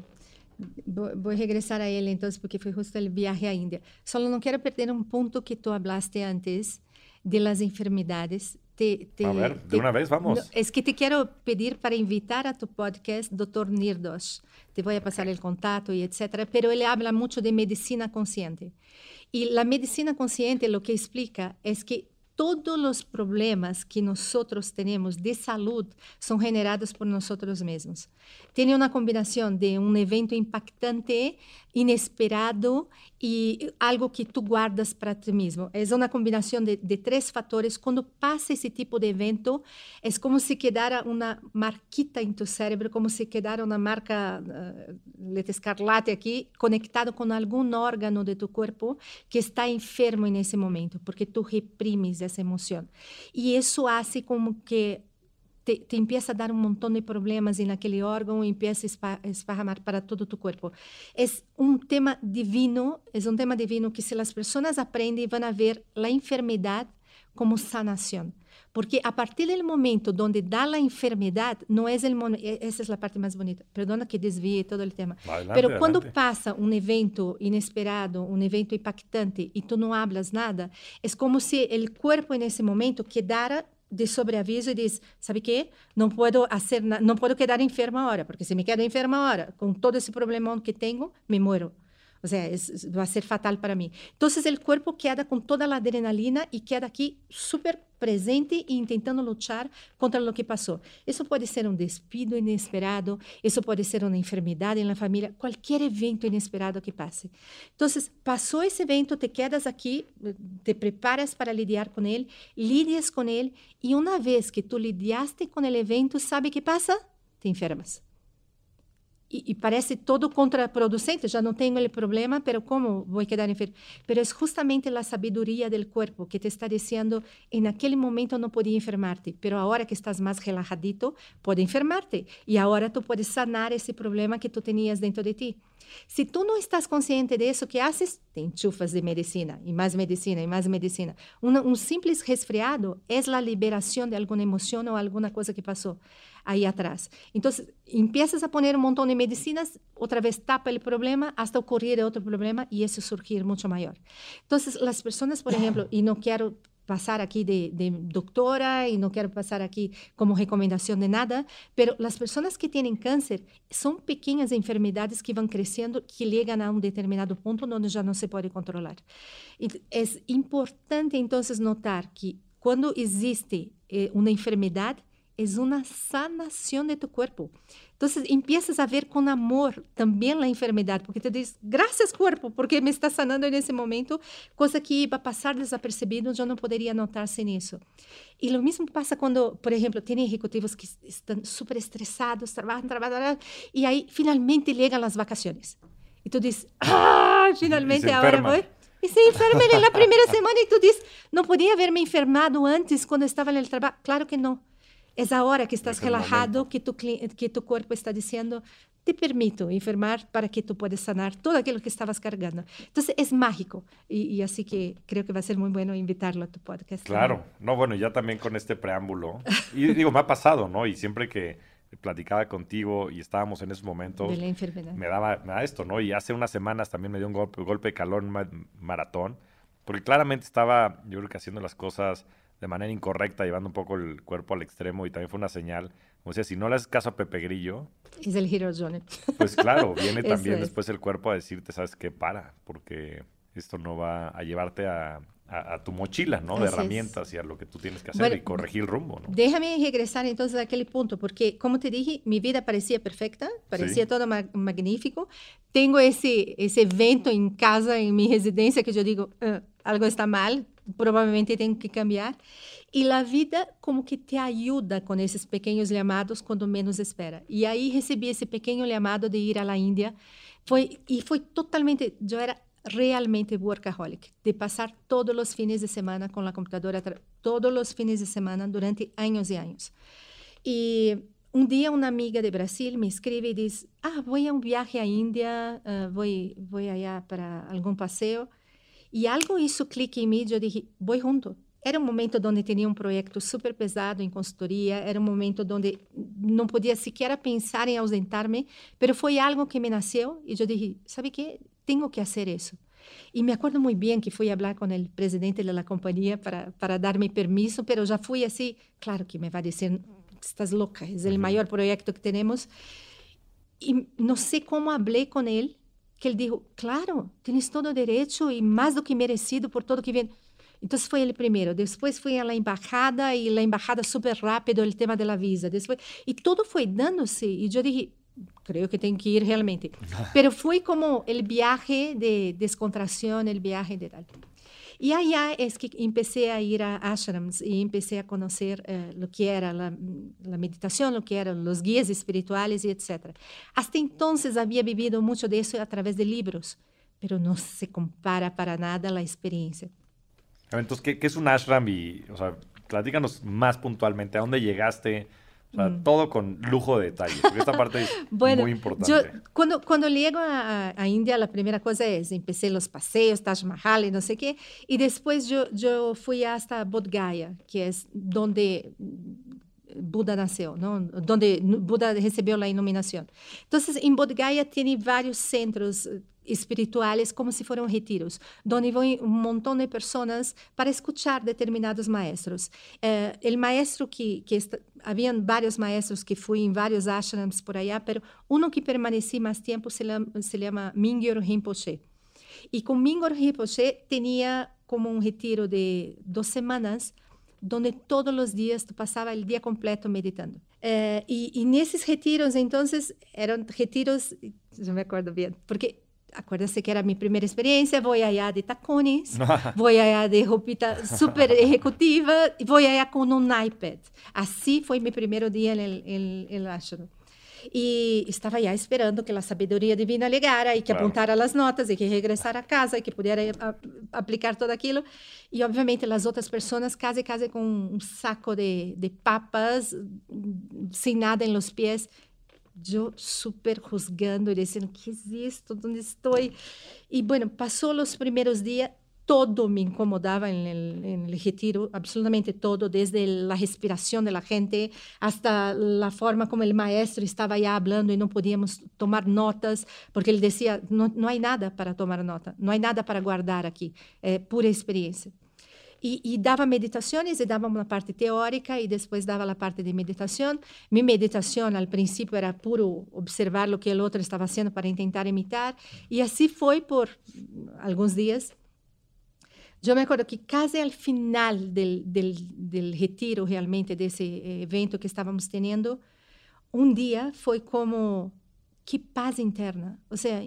Vou regressar a ele então, porque foi justo o viaje à Índia. Só não quero perder um ponto que tu hablaste antes de las enfermedades. Te, te, a ver, de uma vez, vamos. No, es que te quero pedir para invitar a tu podcast Dr. Nirdos. Te vou passar o contato e etc. Pero ele habla muito de medicina consciente. E a medicina consciente lo que explica é que todos os problemas que nós temos de saúde são generados por nós mesmos. Tem uma combinação de um evento impactante, inesperado e algo que tu guardas para ti mesmo. É uma combinação de, de três fatores. Quando passa esse tipo de evento, é como se quedara uma marquita em tu cérebro, como se quedara uma marca uh, letra escarlate aqui, conectado com algum órgão de tu corpo que está enfermo nesse momento, porque tu reprimes essa emoção. E isso hace como que te, te empieza a dar um montão de problemas naquele órgão e empieza a esparramar para todo tu corpo. É um tema divino, é um tema divino que se as pessoas aprendem, vão a ver a enfermidade como sanação. Porque a partir do momento onde dá a enfermidade, não é o momento, essa é a parte mais bonita. Perdona que desvie todo o tema. Mas quando passa um evento inesperado, um evento impactante e tu não hablas nada, é como se o corpo nesse momento quedara de sobreaviso e diz, sabe que não posso fazer, não posso quedar enferma agora, porque se me quedo enferma agora, com todo esse problemão que tenho, me muero. O sea, es, va a ser fatal para mí. Entonces el cuerpo queda con toda la adrenalina y queda aquí súper presente e intentando luchar contra lo que pasó. Eso puede ser un despido inesperado, eso puede ser una enfermedad en la familia, cualquier evento inesperado que pase. Entonces, pasó ese evento, te quedas aquí, te preparas para lidiar con él, lidias con él y una vez que tú lidiaste con el evento, ¿sabe qué pasa? Te enfermas. E, parece todo contraproducente, já não tenho o problema, pero como vou quedar enfermo? Pero é justamente a sabedoria do corpo que te está dizendo, em aquele momento podia enfermar-te, pero agora que estás mais relajadito, pode enfermar-te. E agora tu podes sanar esse problema que tu tenias dentro de ti. Se tu não estás consciente disso, o que haces? Te enchufas de medicina, e mais medicina, e mais medicina. Um simples resfriado é a liberação de alguma emoção ou alguma coisa que passou aí atrás. Então, empiezas a poner um montão de medicinas, outra vez tapa o problema, hasta ocorrer outro problema e isso surgir muito maior. Então, as pessoas, por exemplo, e não quero passar aqui de, de, doctora e não quero passar aqui como recomendação de nada, mas as pessoas que têm câncer são pequenas enfermidades que vão crescendo, que chegam a um determinado ponto onde já não se pode controlar. E é importante, então, notar que quando existe eh, uma enfermidade, es una sanación de tu cuerpo. Entonces empiezas a ver con amor también la enfermedad, porque te dices, gracias cuerpo, porque me está sanando en ese momento, cosa que iba a pasar desapercibido, yo no podría notar sin eso. Y lo mismo pasa cuando, por ejemplo, tiene ejecutivos que están súper estresados, trabajan, trabajan, y ahí finalmente llegan las vacaciones. Y tú dices, ah, finalmente ahora voy. E se enferma en la primera semana y tú dices, no podía haberme enfermado antes cuando estaba en el trabajo. Claro que no. É a hora que estás relajado que tu, que tu corpo está dizendo te permito enfermar para que tu puedas sanar todo aquilo que estabas cargando. Então, é mágico. E assim que creo que vai ser muito bueno invitarlo a tu podcast. Claro. También. No, bueno, ya también con este preámbulo. Y digo, me ha pasado, ¿no? Y siempre que platicaba contigo y estábamos en esos momentos, de la enfermedad. me daba, me daba esto, ¿no? Y hace unas semanas también me dio un golpe, golpe de calor en un maratón, porque claramente estaba, yo creo que haciendo las cosas de manera incorrecta, llevando un poco el cuerpo al extremo y también fue una señal. O sea, si no le haces caso a Pepe Grillo... Es el Hero Johnny. Pues claro, viene también después el cuerpo a decirte, ¿sabes qué? Para, porque esto no va a llevarte a, a, tu mochila, ¿no? De herramientas y a lo que tú tienes que hacer y corregir el rumbo, ¿no? Déjame regresar entonces a aquel punto, porque como te dije, mi vida parecía perfecta, parecía todo ma magnífico. Tengo ese, ese evento en casa, en mi residencia, que yo digo, uh, algo está mal, provavelmente tem que cambiar. E a vida como que te ajuda com esses pequenos chamados quando menos espera. E aí recebi esse pequeno chamado de ir à Índia. Foi e foi totalmente, eu era realmente workaholic, de passar todos os fins de semana com a computadora, todos os fins de semana durante anos e anos. E um dia uma amiga de Brasil me escreve e diz: "Ah, vou a um viaje à Índia, uh, vou vou allá para algum passeio." E algo isso clique em mim, eu disse, vou junto. Era um momento onde tinha um projeto super pesado em consultoria, era um momento onde não podia sequer pensar em ausentar-me, mas foi algo que me nasceu e eu disse, sabe que tenho que fazer isso. E me acordo muito bem que fui falar com o presidente da companhia para, para dar-me permisso, mas já fui assim, claro que me vai dizer, estás louca, é o maior projeto que temos. E não sei como falei com ele, que ele disse, claro, tens todo o direito e mais do que merecido por todo que vem. Então foi ele primeiro, depois fui à embaixada e a embaixada super rápido o tema da visa, depois e tudo foi dando-se e eu disse, creio que tenho que ir realmente. Pero foi como o viaje de descontração, o viaje de tal. Y allá es que empecé a ir a ashrams y empecé a conocer eh, lo que era la, meditación, lo que eran los guías espirituales y etc. Hasta entonces había vivido mucho de eso a través de libros, pero no se compara para nada la experiencia. Entonces, ¿qué, qué es un ashram? Y, o sea, platícanos más puntualmente, ¿a dónde llegaste? O sea, mm. todo con lujo de detalle, porque esta parte es bueno, muy importante. Yo, cuando, cuando llego a, a, India, la primera cosa es, empecé los paseos, Taj Mahal y no sé qué, y después yo, yo fui hasta Bodh Gaya, que es donde Buda nasceu, não? onde Buda recebeu a iluminação. Então, em Bodh Gaya tem vários centros espirituales como si fueran retiros, donde van un montón de personas para escuchar determinados maestros. Eh, el maestro que, que está, habían varios maestros que fui en varios ashrams por allá, pero uno que permanecí más tiempo se llama, se llama Mingyur Rinpoche. Y con Mingo Rinpoche tenía como un retiro de dos semanas donde todos los días tú pasaba el día completo meditando. Eh, y, y en esos retiros, entonces, eran retiros, yo me acuerdo bien, porque acuérdese que era mi primera experiencia, voy allá de tacones, voy allá de ropita super ejecutiva, voy allá con un iPad. Así fue mi primer día en el, en, en el ashram. E estava já esperando que a sabedoria divina ligara e que claro. apontara as notas e que regressara a casa e que pudesse aplicar tudo aquilo. E, obviamente, as outras pessoas, quase, quase com um saco de, de papas, sem nada em los pés, eu super juzgando, dizendo, que existe, onde estou? E, bueno, passou os primeiros dias, todo me incomodaba en el, en el, retiro, absolutamente todo, desde la respiración de la gente hasta la forma como el maestro estaba ya hablando y no podíamos tomar notas, porque él decía, no, no hay nada para tomar nota, no hay nada para guardar aquí, é pura experiencia. E, e, dava meditações, e dava uma parte teórica, e depois dava a parte de meditação. Minha meditação, ao princípio, era puro observar o que o outro estava fazendo para tentar imitar, e assim foi por alguns dias. Eu me acordo que quase ao final del retiro, realmente, desse evento que estávamos tendo, um dia foi como que paz interna. Ou seja,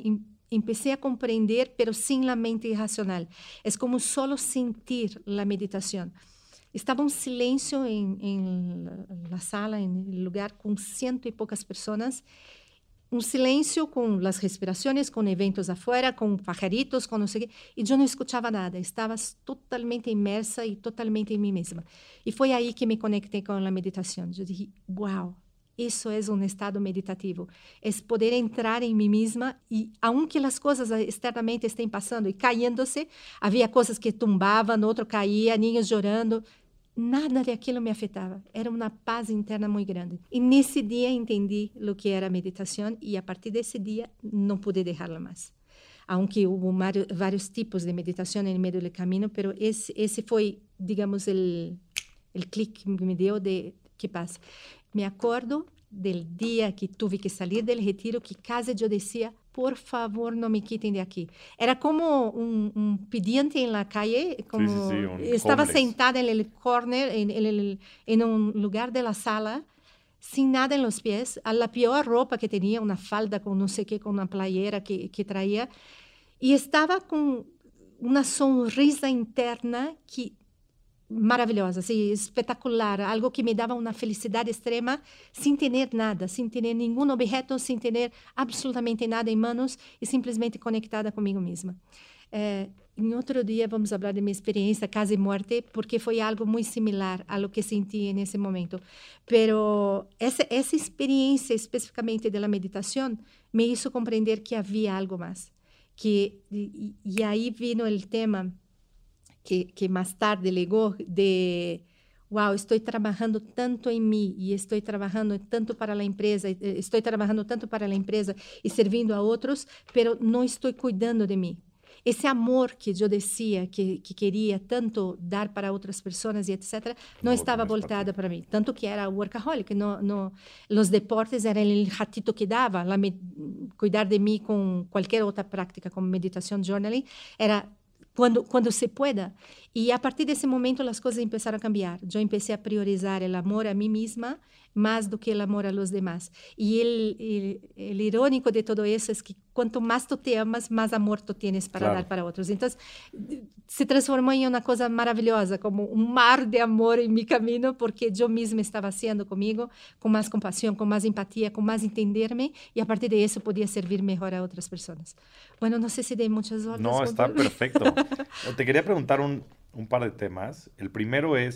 empecé a compreender, pero sin la mente irracional. Es como solo sentir la meditación. Estaba un silencio en, en la sala, en el lugar, con ciento y pocas personas um silêncio com as respirações, com eventos afuera, com pajaritos, com não sei o quê, e eu não escutava nada. Estava totalmente imersa e totalmente em mim mesma. E foi aí que me conectei com a meditação. Eu disse, uau, isso é um estado meditativo. É poder entrar em mim mesma e, aunque as coisas externamente estejam passando e caindo-se, havia coisas que tumbavam, outro caía, ninhos chorando nada daquilo me afetava. Era uma paz interna muito grande. E nesse dia entendi o que era meditação e a partir desse dia não pude deixá-la mais. Aunque houve vários tipos de meditação no meio do caminho, pero esse esse foi, digamos, o clique que me deu de que paz. Me acordo del dia que tive que sair do retiro que quase eu dizia por favor, não me quitem de aqui. Era como um, um pedinte na calle, como sí, sí, sí, estava homeless. sentada no corner, em um lugar da sala, sem nada nos pés, a la pior roupa que tinha, uma falda com não sei o que, com uma playera que, que traía, e estava com uma sonrisa interna que maravilhosa, assim, espetacular, algo que me dava uma felicidade extrema, sem ter nada, sem ter nenhum objeto, sem ter absolutamente nada em mãos e simplesmente conectada comigo mesma. É, em outro dia vamos falar de minha experiência casa e morte, porque foi algo muito similar a lo que senti nesse momento. Pero essa essa experiência especificamente da meditação me hizo compreender que havia algo mais, que e, e aí vino o tema que, que más tarde legó de, wow, estoy trabajando tanto en mí y estoy trabajando tanto para la empresa, estoy trabajando tanto para la empresa y sirviendo a otros, pero no estoy cuidando de mí. Esse amor que eu decía que, que queria tanto dar para outras pessoas e etc., não estava voltada para mim. Tanto que era workaholic. No, no, los deportes era o ratito que dava. La, cuidar de mim com qualquer outra prática, como meditação, journaling, era quando quando se pueda. E a partir desse momento as coisas começaram a cambiar. Eu comecei a priorizar o amor a mim mesma mais do que o amor a los demás. E o irónico de todo isso é que quanto mais tu te amas, mais amor tu tienes para claro. dar para outros. Então, se transformou em uma coisa maravilhosa, como um mar de amor em meu caminho, porque eu mesma estava sendo comigo, com mais compaixão, com mais empatia, com mais entender-me, e a partir disso podia servir melhor a outras pessoas. Bueno, não sei se dei muitas voltas. Não, está perfeito. te queria perguntar um, um par de temas. O primeiro é,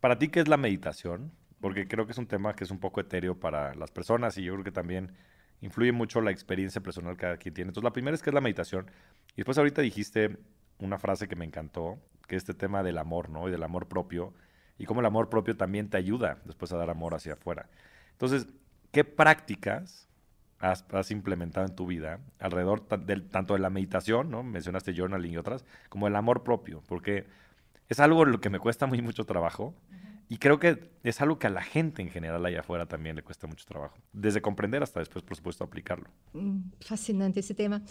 para ti, ¿qué es la meditación? porque creo que es un tema que es un poco etéreo para las personas y yo creo que también influye mucho la experiencia personal que cada quien tiene. Entonces, la primera es que es la meditación. Y después ahorita dijiste una frase que me encantó, que es este tema del amor, ¿no? Y del amor propio. Y cómo el amor propio también te ayuda después a dar amor hacia afuera. Entonces, ¿qué prácticas has, implementado en tu vida alrededor del, tanto de la meditación, ¿no? Mencionaste journaling y otras, como el amor propio, porque es algo lo que me cuesta muy mucho trabajo. Y creo que es algo que a la gente en general allá afuera también le cuesta mucho trabajo, desde comprender hasta después, por supuesto, aplicarlo. Mm, fascinante ese tema.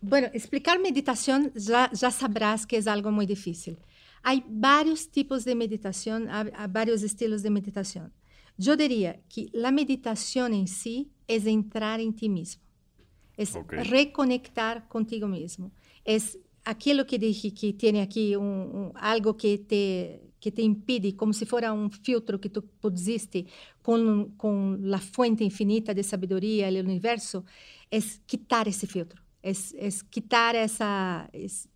Bueno, explicar meditación ya, ya sabrás que es algo muy difícil. Hay varios tipos de meditación, varios estilos de meditación. Yo diría que la meditación en sí es entrar en ti mismo, es okay. reconectar contigo mismo, es aquilo que dije que tiene aquí un, un, algo que te, que te impide, como si fuera un filtro que tú pusiste con, con la fuente infinita de sabiduría, el universo, es quitar ese filtro es, es quitar essa. Es,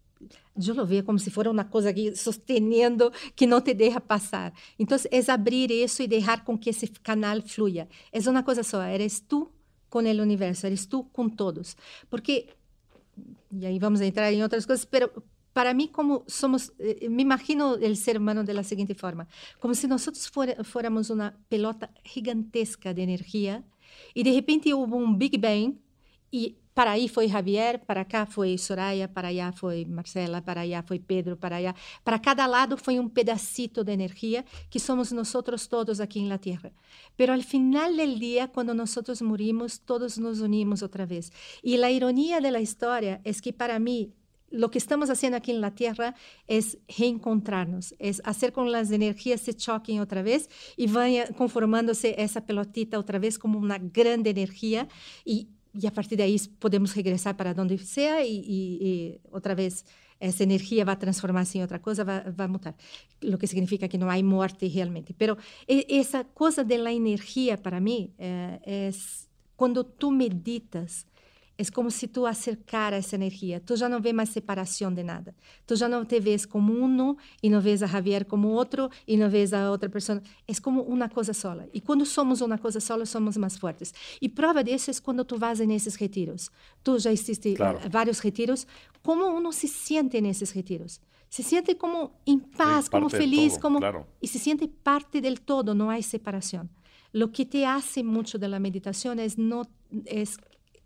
eu lo veo como se fosse uma coisa aqui sosteniendo que não te deixa passar. Então, é abrir isso e deixar com que esse canal fluya. É uma coisa só, eres tu com o universo, eres tu com todos. Porque, e aí vamos entrar em outras coisas, mas para mim, como somos, eh, me imagino o ser humano da seguinte forma: como se nós fôramos uma pelota gigantesca de energia e de repente houve um Big Bang e para aí foi Javier, para cá foi Soraya, para allá foi Marcela, para allá foi Pedro, para allá. Para cada lado foi um pedacito de energia que somos nós todos aqui na Terra. Pero al final del dia, quando nós morimos, todos nos unimos outra vez. E a ironia da história é que para mim lo que estamos haciendo aquí en la Tierra es reencontrarnos, es hacer con las energías se choquen otra vez y vaya conformándose esa pelotita otra vez como una grande energía y e a partir daí podemos regressar para onde seja e, e, e, outra vez essa energia vai transformar-se em outra coisa, vai, vai mudar. O que significa que não há morte realmente. Pero essa coisa da energia para mim é, é quando tu meditas é como se tu acercara essa energia. Tu já não vê mais separação de nada. Tu já não te vês como um e não vês a Javier como outro e não vês a outra pessoa. É como uma coisa só. E quando somos uma coisa só, somos mais fortes. E prova disso é quando tu vas nesses retiros. Tu já assiste claro. vários retiros. Como uno se sente nesses retiros? Se sente como em paz, sí, como feliz, todo, como claro. e se sente parte del todo. Não há separação. Lo que te hace mucho de la meditación es no es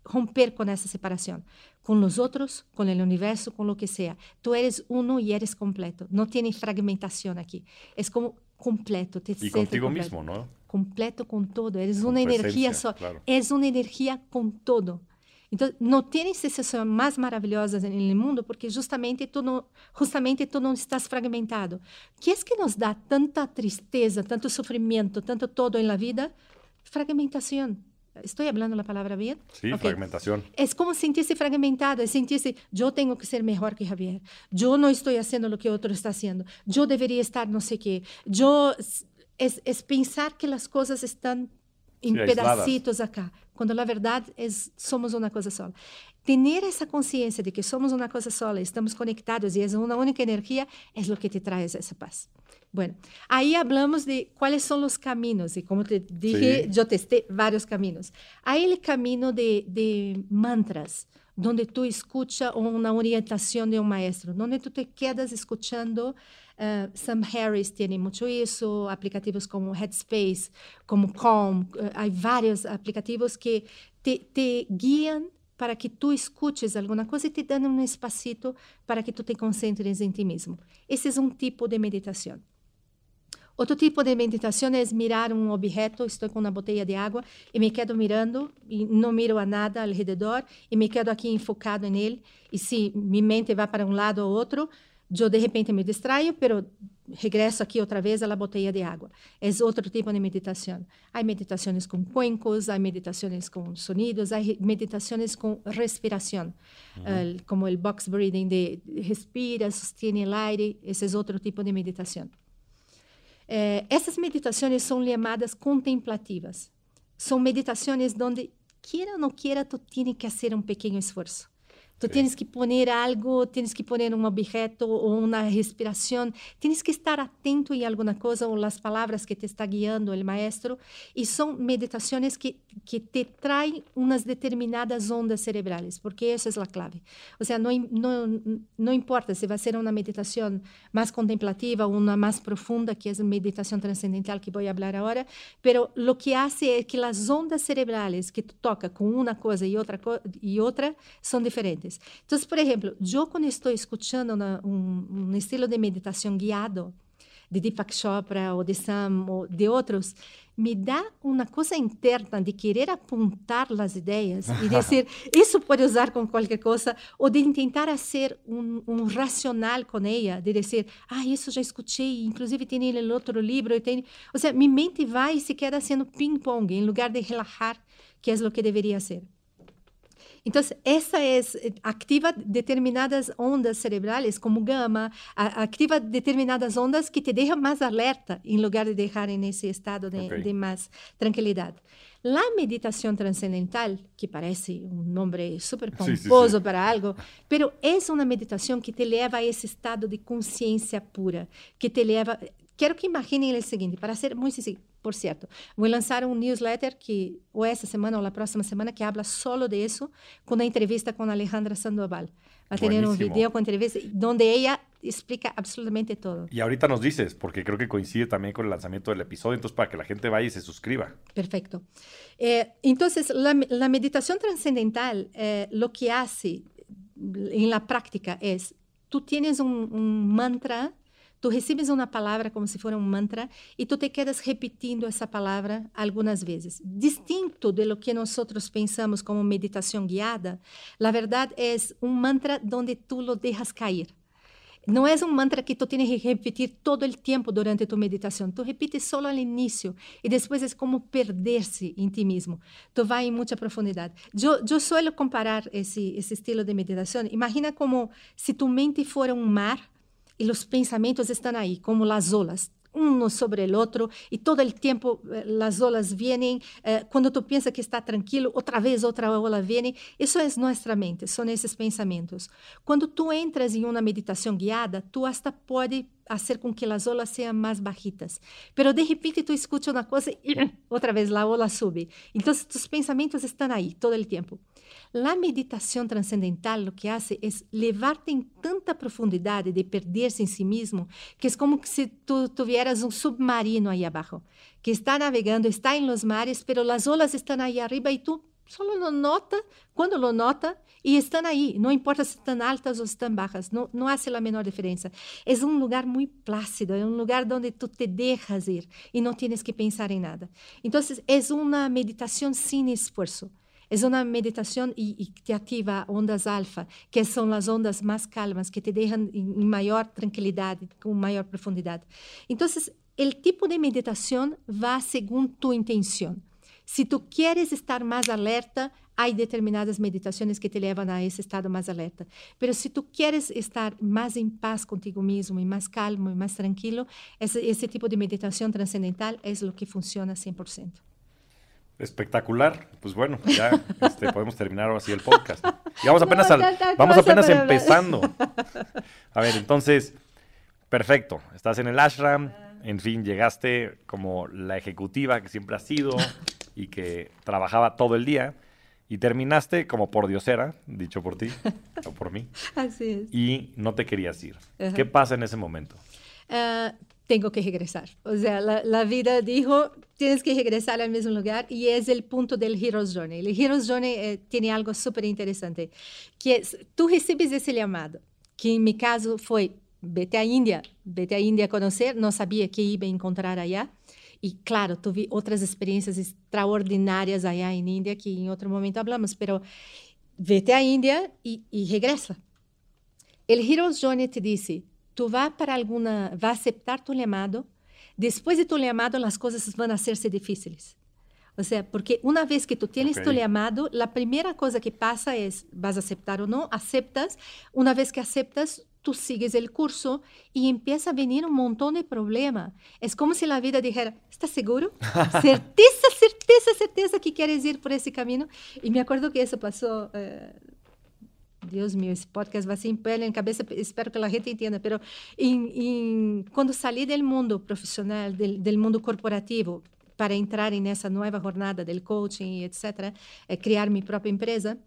romper com essa separação, com os outros, com o universo, com o que seja. Tu eres uno e eres completo. Não tem fragmentação aqui. É como completo. Te e contigo completo. mesmo, não? Completo com todo. Eres uma energia só. Claro. És uma energia com todo. Então, não tem sensação mais maravilhosa no mundo porque justamente tu não, justamente tu não estás fragmentado. O que é que nos dá tanta tristeza, tanto sofrimento, tanto todo na vida? Fragmentação. ¿Estoy hablando la palabra bien? Sí, okay. fragmentación. Es como sentirse fragmentado, es sentirse, yo tengo que ser mejor que Javier, yo no estoy haciendo lo que otro está haciendo, yo debería estar no sé qué, yo, es, es pensar que las cosas están en sí, pedacitos acá, cuando la verdad es, somos una cosa sola. Tener essa consciência de que somos uma coisa só, estamos conectados e é uma única energia, é o que te traz essa paz. Bueno, aí hablamos de quais são os caminhos, e como te dije, sí. eu testei vários caminhos. Aí o caminho de, de mantras, onde tu escucha uma orientação de um maestro, onde tu te quedas escuchando. Uh, Sam Harris tem muito isso, aplicativos como Headspace, como Calm, uh, há vários aplicativos que te, te guiam para que tu escutes alguma coisa e te dão um espacito para que tu te concentres em ti mesmo. Esse é um tipo de meditação. Outro tipo de meditação é mirar um objeto, estou com uma botella de água e me quedo mirando e não miro a nada ao redor e me quedo aqui enfocado nele. E se minha mente vai para um lado ou outro, eu de repente me distraio, pero regresso aqui outra vez à botella de água. É outro tipo de meditação. Há meditações com cuencos, há meditações com sonidos, há meditações com respiração, uhum. uh, como o box breathing, de respira, sustém o aire, esse é outro tipo de meditação. Eh, essas meditações são chamadas contemplativas. São meditações onde, queira ou não queira, tu tens que fazer um pequeno esforço. Tu tienes que poner algo, tienes que poner un objeto o una respiración, tienes que estar atento en alguna cosa o las palabras que te está guiando el maestro. Y son meditaciones que, que te traen unas determinadas ondas cerebrales, porque eso es la clave. O sea, no, no, no importa si va a ser una meditación más contemplativa o una más profunda, que es meditación trascendental que voy a hablar ahora, pero lo que hace es que las ondas cerebrales que tú tocas con una cosa y otra, y otra son diferentes. Então, por exemplo, eu quando estou escutando uma, um, um estilo de meditação guiado, de Deepak Chopra ou de Sam ou de outros, me dá uma coisa interna de querer apontar as ideias e dizer isso pode usar com qualquer coisa ou de tentar um, um racional com ela de dizer ah isso já escutei inclusive tem ele outro livro tem ou seja minha mente vai e se queda sendo ping pong em lugar de relaxar que é o que deveria ser então, essa é activa determinadas ondas cerebrais, como gama, ativa determinadas ondas que te deixam mais alerta, em lugar de deixar nesse estado de, okay. de mais tranquilidade. La meditação transcendental, que parece um nome super pomposo sí, sí, sí. para algo, pero é uma meditação que te leva a esse estado de consciência pura, que te leva... Quero que imaginem o seguinte, para ser muito sencillo, por certo. Vou lançar um newsletter que ou essa semana ou a próxima semana que habla solo de isso, com a entrevista com Alejandra Sandoval. Va a tener un video con entrevista donde ella explica absolutamente todo. Y ahorita nos dices, porque creo que coincide también con el lanzamiento del episodio, entonces para que la gente vaya y se suscriba. Perfecto. Eh, entonces, la, la, meditación trascendental eh, lo que hace en la práctica es, tú tienes un, un mantra Tu recebes uma palavra como se fosse um mantra e tu te quedas repetindo essa palavra algumas vezes. Distinto de lo que nós pensamos como meditação guiada, a verdade é um mantra onde tu lo dejas cair. Não é um mantra que tu tienes que repetir todo o tempo durante tu meditação. Tu repites só no início e depois é como perder-se em ti mesmo. Tu vai em muita profundidade. Eu, eu suelo comparar esse, esse estilo de meditação. Imagina como se tu mente fora um mar y los pensamientos están ahí, como las olas, uno sobre el otro, y todo el tiempo eh, las olas vienen. Eh, cuando tú piensas que está tranquilo, otra vez otra ola viene. Eso es nuestra mente, son esos pensamientos. Cuando tú entras en una meditación guiada, tú hasta puedes hacer com que as olas sejam mais bajitas. Pero de repente tu escuta uma coisa e outra vez a ola sube. Então, tus pensamentos estão aí todo o tempo. La meditação transcendental lo que hace es levarte em tanta profundidade de perder-se em si mesmo que é como se tu tuvieras um submarino aí abaixo, que está navegando, está em los mares, pero as olas estão aí arriba e tu só lo nota quando lo nota e estão aí. Não importa se estão altas ou estão baixas, não, não há a menor diferença. É um lugar muito plácido, é um lugar onde tu te deixas ir e não tienes que pensar em nada. Então, é uma meditação sem esforço. É uma meditação e, e te ativa ondas alfa, que são as ondas mais calmas, que te deixam em, maior tranquilidade, com maior profundidade. Então, o tipo de meditação vai segundo tu intenção. Se tu queres estar mais alerta, há determinadas meditações que te levam a esse estado mais alerta. Mas se tu queres estar mais em paz contigo mesmo, e mais calmo e mais tranquilo, esse, esse tipo de meditação transcendental é o que funciona 100%. Espectacular. Pues bueno, ya este, podemos terminar así el podcast. Y vamos apenas, al, vamos apenas empezando. A ver, entonces, perfecto. Estás en el ashram. En fin, llegaste como la ejecutiva que siempre has sido y que trabajaba todo el día. Y terminaste como por diosera, dicho por ti o por mí. Así es. Y no te querías ir. ¿Qué pasa en ese momento? Uh, tengo que regresar. O sea, la, la, vida dijo, tienes que regresar al mismo lugar y es el punto del Hero's Journey. El Hero's Journey eh, tiene algo súper interesante, que es, tú recibes ese llamado, que en mi caso fue, vete a India, vete a India a conocer, no sabía que iba a encontrar allá. Y claro, tuve otras experiencias extraordinarias allá en India que en otro momento hablamos, pero vete a India y, y regresa. El Hero's Journey te dice, tu vai para alguma, vai aceitar tu chamado. Depois de tu chamado, as coisas vão a ser difíceis. Ou seja, porque uma vez que tu tienes okay. tu chamado, a primeira coisa que passa é, vas a aceitar ou não, aceptas. Uma vez que aceptas, tu sigues o curso e empieza a venir um montão de problema. É como se a vida dijera, ¿estás seguro? certeza, certeza, certeza que queres ir por esse caminho? E me acordo que isso passou... Eh, Deus meu, esse podcast vai ser em pele, em cabeça, espero que a gente entenda, mas quando saí do mundo profissional, do, do mundo corporativo, para entrar nessa nova jornada do coaching, etc., é, criar minha própria empresa,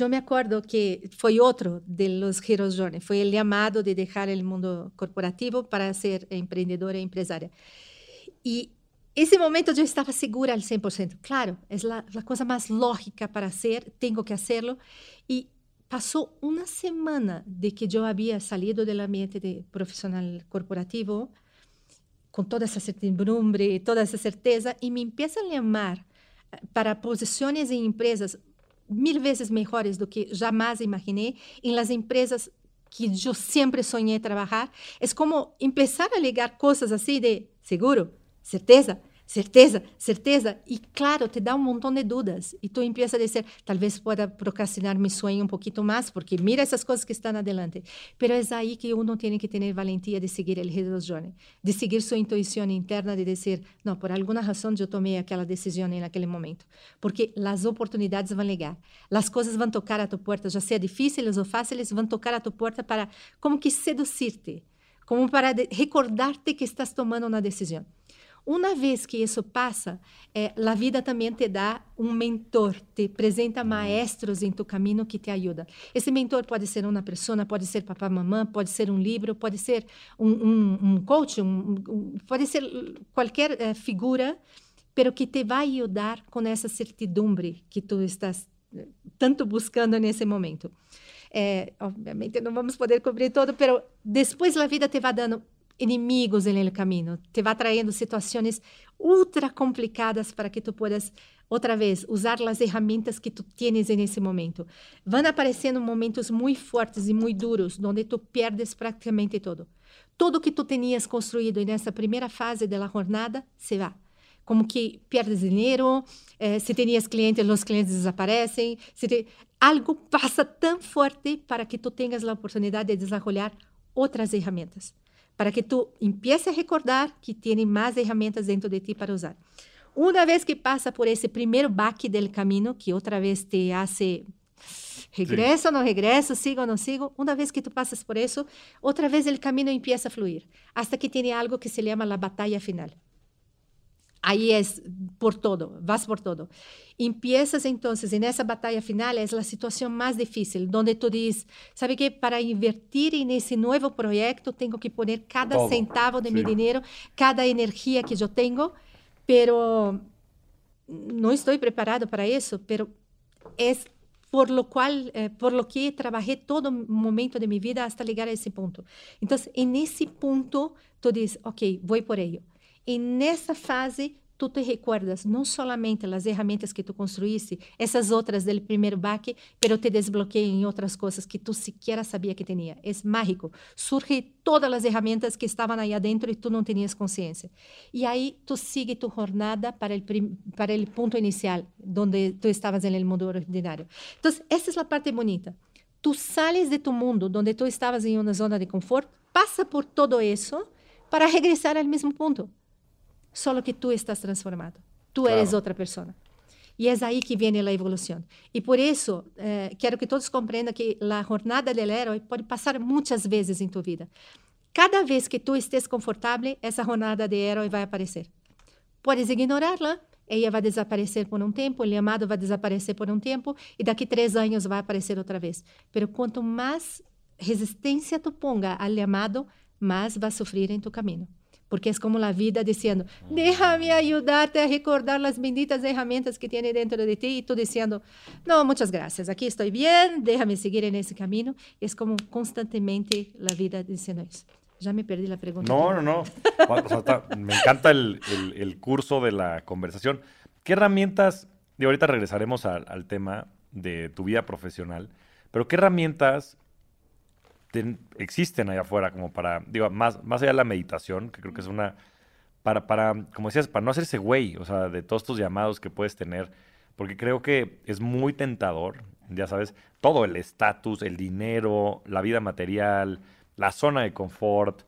eu, me acordo que foi outro de los Heroes Journey, foi o chamado de deixar o mundo corporativo para ser empreendedora e empresária. E esse momento eu estava segura al 100%. Claro, é a coisa mais lógica para ser, tenho que hacerlo. E passou uma semana de que eu havia saído do ambiente de profissional corporativo, com toda essa certidumbre, toda essa certeza, e me empieza a chamar eh, para posições em empresas mil vezes melhores do que jamais imaginei, em las empresas que eu sempre sonhei trabalhar. É como começar a ligar coisas assim de seguro, certeza, certeza, certeza. E claro, te dá um montão de dúvidas. E tu empieza a dizer, talvez pueda procrastinar meu sonho um pouquinho mais, porque mira essas coisas que estão adelante. Pero é aí que uno tem que ter valentia de seguir resto do journey, de seguir sua intuição interna, de dizer, não, por alguma razão eu tomei aquela decisão naquele momento. Porque as oportunidades vão ligar. As coisas vão tocar a tua porta, já seja difíceis ou fáceis, vão tocar a tua porta para, como que seduzir-te, como para recordar-te que estás tomando uma decisão. Uma vez que isso passa, eh, a vida também te dá um mentor, te apresenta maestros em tu caminho que te ajudam. Esse mentor pode ser uma pessoa, pode ser papá, mamã, pode ser um livro, pode ser um, um, um coach, um, pode ser qualquer eh, figura, pero que te vai ajudar com essa certidumbre que tu estás eh, tanto buscando nesse momento. É, obviamente não vamos poder cobrir todo, pero depois a vida te vai dando inimigos en el camino, te va trayendo situaciones ultra complicadas para que tú puedas, outra vez, usar as ferramentas que tu tienes en ese momento. Van aparecendo momentos muy fuertes y muy duros, donde tu pierdes prácticamente todo. Todo que tu tenías construído nessa primeira fase da jornada se va. Como que pierdes dinheiro, eh, se tenías clientes, os clientes desaparecem. Te... Algo passa tão forte para que tu tenhas a oportunidade de desenvolver outras ferramentas para que tu empiece a recordar que tem mais ferramentas dentro de ti para usar. Uma vez que passa por esse primeiro baque del caminho, que outra vez te hace regresso ou não regresso, sigo ou não sigo, uma vez que tu passas por isso, outra vez o caminho empieza a fluir, hasta que tem algo que se chama a batalha final. Aí é por todo, vas por todo. Empiezas entonces en esa batalla final, é a situação mais difícil, onde tu diz, sabe que para invertir en ese nuevo proyecto tengo que poner cada todo. centavo de sí. mi dinero, cada energia que eu tenho, pero não estou preparado para isso, pero é por lo qual, eh, por lo que trabalhei todo momento de minha vida hasta chegar a esse ponto. Então, en esse ponto, tu diz, ok, vou por ello. E nessa fase, tu te recuerdas não somente as ferramentas que tu construíste, essas outras do primeiro baque, pero te desbloqueia em outras coisas que tu sequer sabia que tinha. É mágico. Surge todas as ferramentas que estavam aí dentro e tu não tinhas consciência. E aí tu sigue tu jornada para o para ponto inicial, onde tu estavas no mundo ordinário. Então, essa é a parte bonita. Tu sales de tu mundo, onde tu estavas em uma zona de conforto, passa por todo isso para regressar ao mesmo ponto solo que tú estás transformado. Tú claro. eres otra persona. E é aí que vem a evolução. E por isso, eh, quero que todos compreendam que a jornada do herói pode passar muitas vezes em tua vida. Cada vez que tu estés confortável, essa jornada de herói vai aparecer. Podes ignorá-la, ela vai desaparecer por um tempo, o amado vai desaparecer por um tempo, e daqui três anos vai aparecer outra vez. Pero quanto mais resistência tu ponga ao amado, mais vai sofrer em tu caminho porque é como a vida dizendo, déjame ajudar-te a recordar as benditas ferramentas que tem dentro de ti, e tu dizendo, não, muitas graças, aqui estou bem, déjame seguir nesse caminho. É como constantemente a vida dizendo isso. Ya me perdí la pregunta. No, no, no. Me encanta el, curso de la conversación. ¿Qué herramientas, y ahorita regresaremos al tema de tu vida profesional, pero qué herramientas existen allá afuera como para, digo, más, más allá de la meditación, que creo que es una, para, para, como decías, para no hacerse güey, o sea, de todos tus llamados que puedes tener, porque creo que es muy tentador, ya sabes, todo el estatus, el dinero, la vida material, la zona de confort.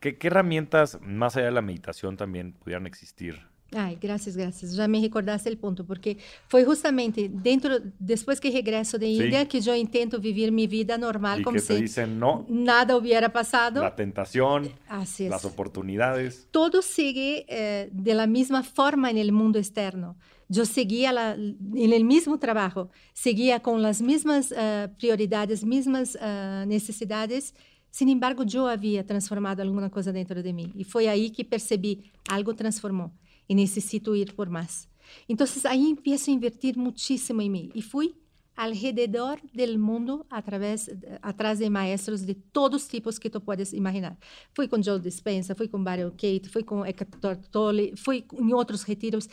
¿Qué, ¿Qué herramientas, más allá de la meditación, también pudieran existir Ai, graças, graças. Já me recordaste o ponto, porque foi justamente dentro, depois que regresso de Índia, sí. que eu intento viver minha vida normal, y como se dicen, no, nada hubiera passado. A tentação, as oportunidades. Todo sigue eh, de la mesma forma no mundo externo. Eu seguia no mesmo trabalho, seguia com as mesmas uh, prioridades, mesmas uh, necessidades. Sin embargo, eu havia transformado alguma coisa dentro de mim. E foi aí que percebi, algo transformou e necessito ir por mais. Então, aí empiezo a invertir muitíssimo em mim. E fui alrededor del mundo através atrás de maestros de todos os tipos que tu podes imaginar. Fui com Joe Dispenza, fui com Barry Kate, fui com Eckhart Tolle, fui em outros retiros.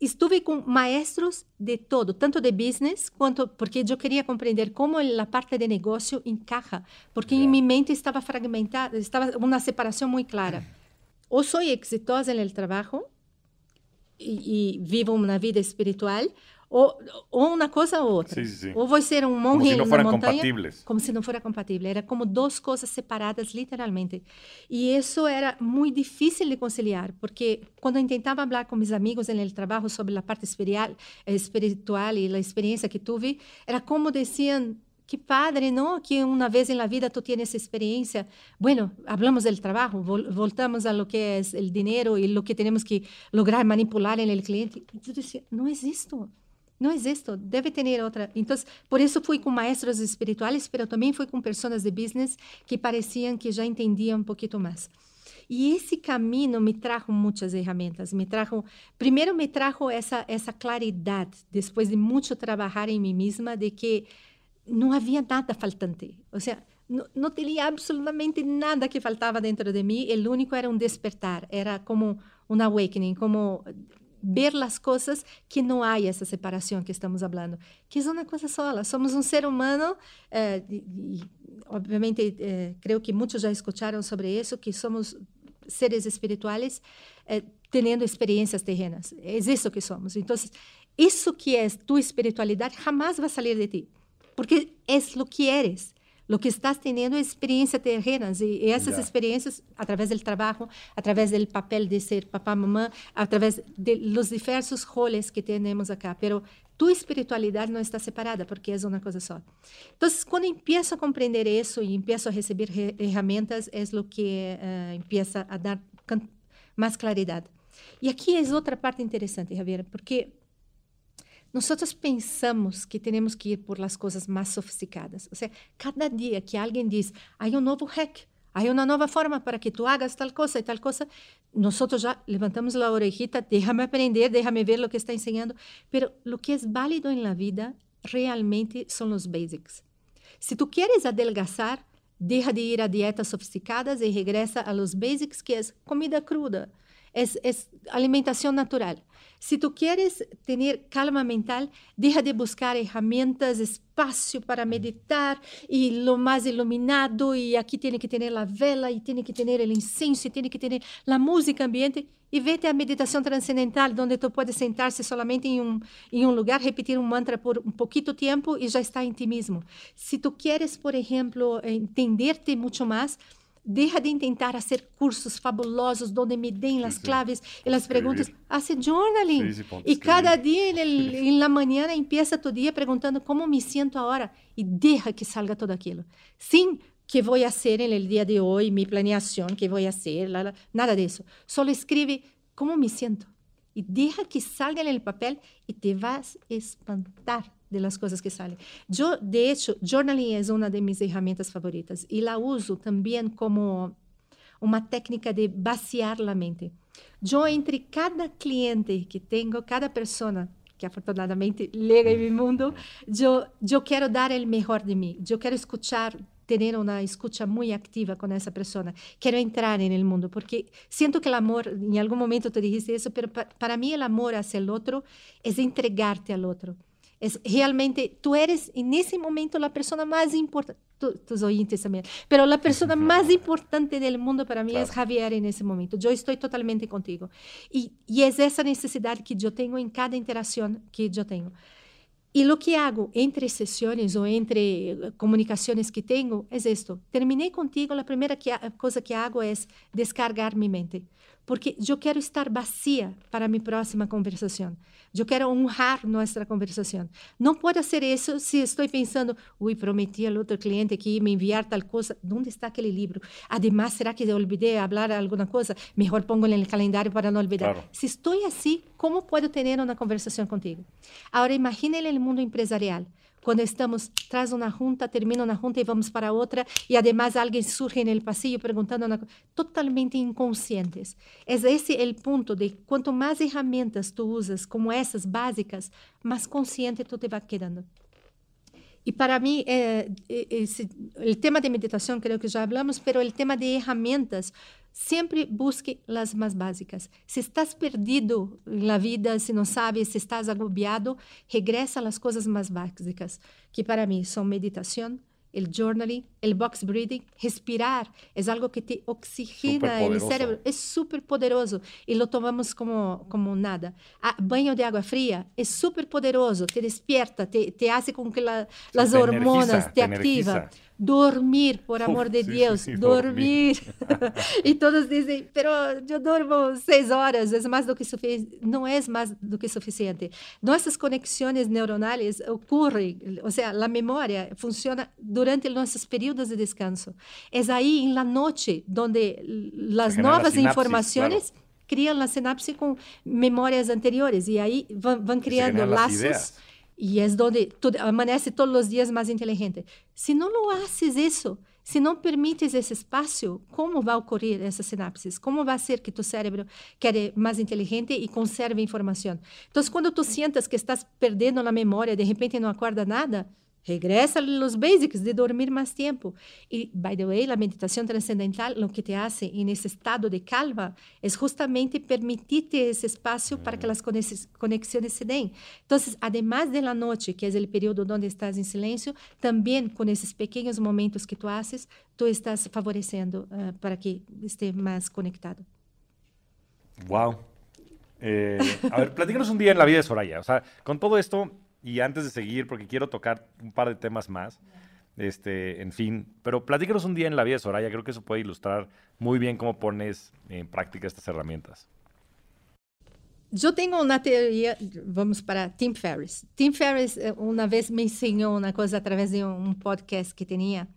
Estive com maestros de todo, tanto de business quanto porque eu queria compreender como a parte de negócio encaixa, porque yeah. em minha mente estava fragmentada, estava uma separação muito clara. Ou sou exitosa no trabalho e, e vivo uma vida espiritual, ou, ou uma coisa ou outra. Sí, sí, sí. Ou vou ser um monge como se na montanha. Compatibles. Como se não fosse compatível. Era como duas coisas separadas, literalmente. E isso era muito difícil de conciliar, porque quando eu tentava falar com meus amigos no trabalho sobre a parte espiritual, espiritual e a experiência que tive, era como diziam, que padre, ¿no? Que una vez en la vida tú tienes esa experiencia. Bueno, hablamos del trabajo, vol voltamos a lo que es el dinero y lo que tenemos que lograr manipular en el cliente. Yo decía, no es esto. Não existe, deve ter outra. Então, por isso fui com maestros espirituais, mas também fui com pessoas de business que pareciam que já entendiam um pouquinho mais. E esse caminho me trajo muitas ferramentas. Me trajo, primeiro me trajo essa essa claridade, depois de muito trabalhar em mim mesma, de que não havia nada faltante. Ou seja, não, não tinha absolutamente nada que faltava dentro de mim. O único era um despertar, era como um awakening, como ver as coisas que não há essa separação que estamos falando, que é uma coisa sola. Somos um ser humano, eh, e, e, obviamente, eh, creio que muitos já escutaram sobre isso, que somos seres espirituais eh, tendo experiências terrenas. É isso que somos. Então, isso que é tua espiritualidade jamais vai sair de ti, porque é o que eres. Lo que estás teniendo es experiencias terrenas y, y esas yeah. experiencias a través del trabajo, a través del papel de ser papá, mamá, a través de los diversos roles que tenemos acá. Pero tu espiritualidade não está separada, porque é uma coisa só. Então, quando empiezo a compreender isso e empiezo a receber ferramentas, é o que uh, empieza a dar mais claridade. E aqui é outra parte interessante, Javier, porque nós pensamos que temos que ir por as coisas mais sofisticadas. Ou seja, cada dia que alguém diz, há um novo hack, há uma nova forma para que tu hagas tal coisa e tal coisa, nós já levantamos a orejita, déjame aprender, déjame ver o que está ensinando. Pero o que é válido em la vida realmente são os basics. Se tu queres adelgazar, deixa de ir a dietas sofisticadas e regresa a los basics, que é comida cruda, é, é alimentação natural. Se tu queres ter calma mental, deixa de buscar ferramentas, espaço para meditar e lo mais iluminado e aqui tem que ter a vela e tem que ter o incenso tem que ter a música ambiente e vete a meditação transcendental, onde tu pode sentar-se solamente em um, em um lugar, repetir um mantra por um pouquinho tempo e já está em ti mesmo. Se tu queres, por exemplo, entender-te muito mais, Deja de intentar fazer cursos fabulosos onde me deem as claves e as perguntas. Hace journaling. e cada dia, em la manhã, empieza tu dia perguntando como me sinto agora e deixa que salga tudo aquilo. Sim, que vou fazer no dia de hoje, minha planeação, que vou fazer, nada disso. Só escreve como me sinto e deixa que salga no papel e te vas espantar de las cosas que salen. Yo, de hecho, journaling es una de mis herramientas favoritas y la uso también como uma técnica de vaciar a mente. Eu, entre cada cliente que tenho, cada pessoa que afortunadamente llega em meu mundo, eu, eu quero dar o melhor de mim. Eu quero escutar, ter uma escuta muito ativa com essa pessoa. Quero entrar no mundo, porque sinto que o amor, em algum momento tu dijiste isso, mas para mim o amor hacia o outro é entregarte ao outro. Es realmente, tú eres en ese momento la persona más importante, tus oyentes también, pero la persona más importante del mundo para mí claro. es Javier en ese momento. Yo estoy totalmente contigo. Y, y es esa necesidad que yo tengo en cada interacción que yo tengo. E o que hago entre sessões ou entre eh, comunicações que tenho é isto. Terminei contigo, a primeira que, coisa que hago é descargar minha mente. Porque eu quero estar vazia para minha próxima conversação. Eu quero honrar nossa conversação. Não pode ser isso se estou pensando, ui, prometi ao outro cliente que ia me enviar tal coisa. Onde está aquele livro? Además, será que eu olvidei falar alguma coisa? Melhor pongo no calendário para não olvidar. Claro. Se estou assim, como posso ter uma conversação contigo? Agora, imagine o mundo empresarial quando estamos traz uma junta, termina uma junta e vamos para outra, e además alguém surge no pasillo perguntando uma totalmente inconscientes. É esse o ponto de quanto mais ferramentas tu usas, como essas básicas, mais consciente tu te vai quedando. Y para mí, eh, el tema de meditación creo que ya hablamos, pero el tema de herramientas, siempre busque las más básicas. Si estás perdido en la vida, si no sabes, si estás agobiado, regresa a las cosas más básicas, que para mí son meditación, el journaling, el box breathing, respirar, es algo que te oxigena el cerebro, es súper poderoso y lo tomamos como, como nada. Ah, baño de agua fría es súper poderoso, te despierta, te, te hace con que la, las te hormonas energiza, te, te activa. energiza. Dormir, por amor de sí, Dios, sí, sí, dormir. y todos dicen, pero yo duermo seis horas, es más do que suficiente. No es más do que suficiente. Nuestras conexiones neuronales ocurren, o sea, la memoria funciona durante nuestros periodos de descanso. Es ahí en la noche donde las genera la nuevas sinapsis, informaciones criam la sinapse com memórias anteriores e aí vão, vão criando laços ideas. e é onde tu amanhece todos os dias mais inteligente. Se não lo haces isso, se não permites esse espaço, como vai ocorrer essas sinapses? Como vai ser que tu cérebro quede mais inteligente e conserve informação? Então, quando tu sientas que estás perdendo a memória, de repente não acorda nada, regresa a los basics de dormir más tiempo. Y, by the way, la meditación trascendental lo que te hace en ese estado de calma es justamente permitirte ese espacio para que las conex- conexiones se den. Entonces, además de la noche, que es el periodo donde estás en silencio, también con esos pequeños momentos que tú haces, tú estás favoreciendo eh, para que esté más conectado. Wow. Eh, a ver, platícanos un día en la vida de Soraya. O sea, con todo esto, y antes de seguir, porque quiero tocar un par de temas más, este, en fin, pero platícanos un día en la vida de Soraya. Creo que eso puede ilustrar muy bien cómo pones en práctica estas herramientas. Yo tengo una teoría, vamos para Tim Ferriss. Tim Ferriss eh, una vez me enseñó una cosa a través de un podcast que tenía,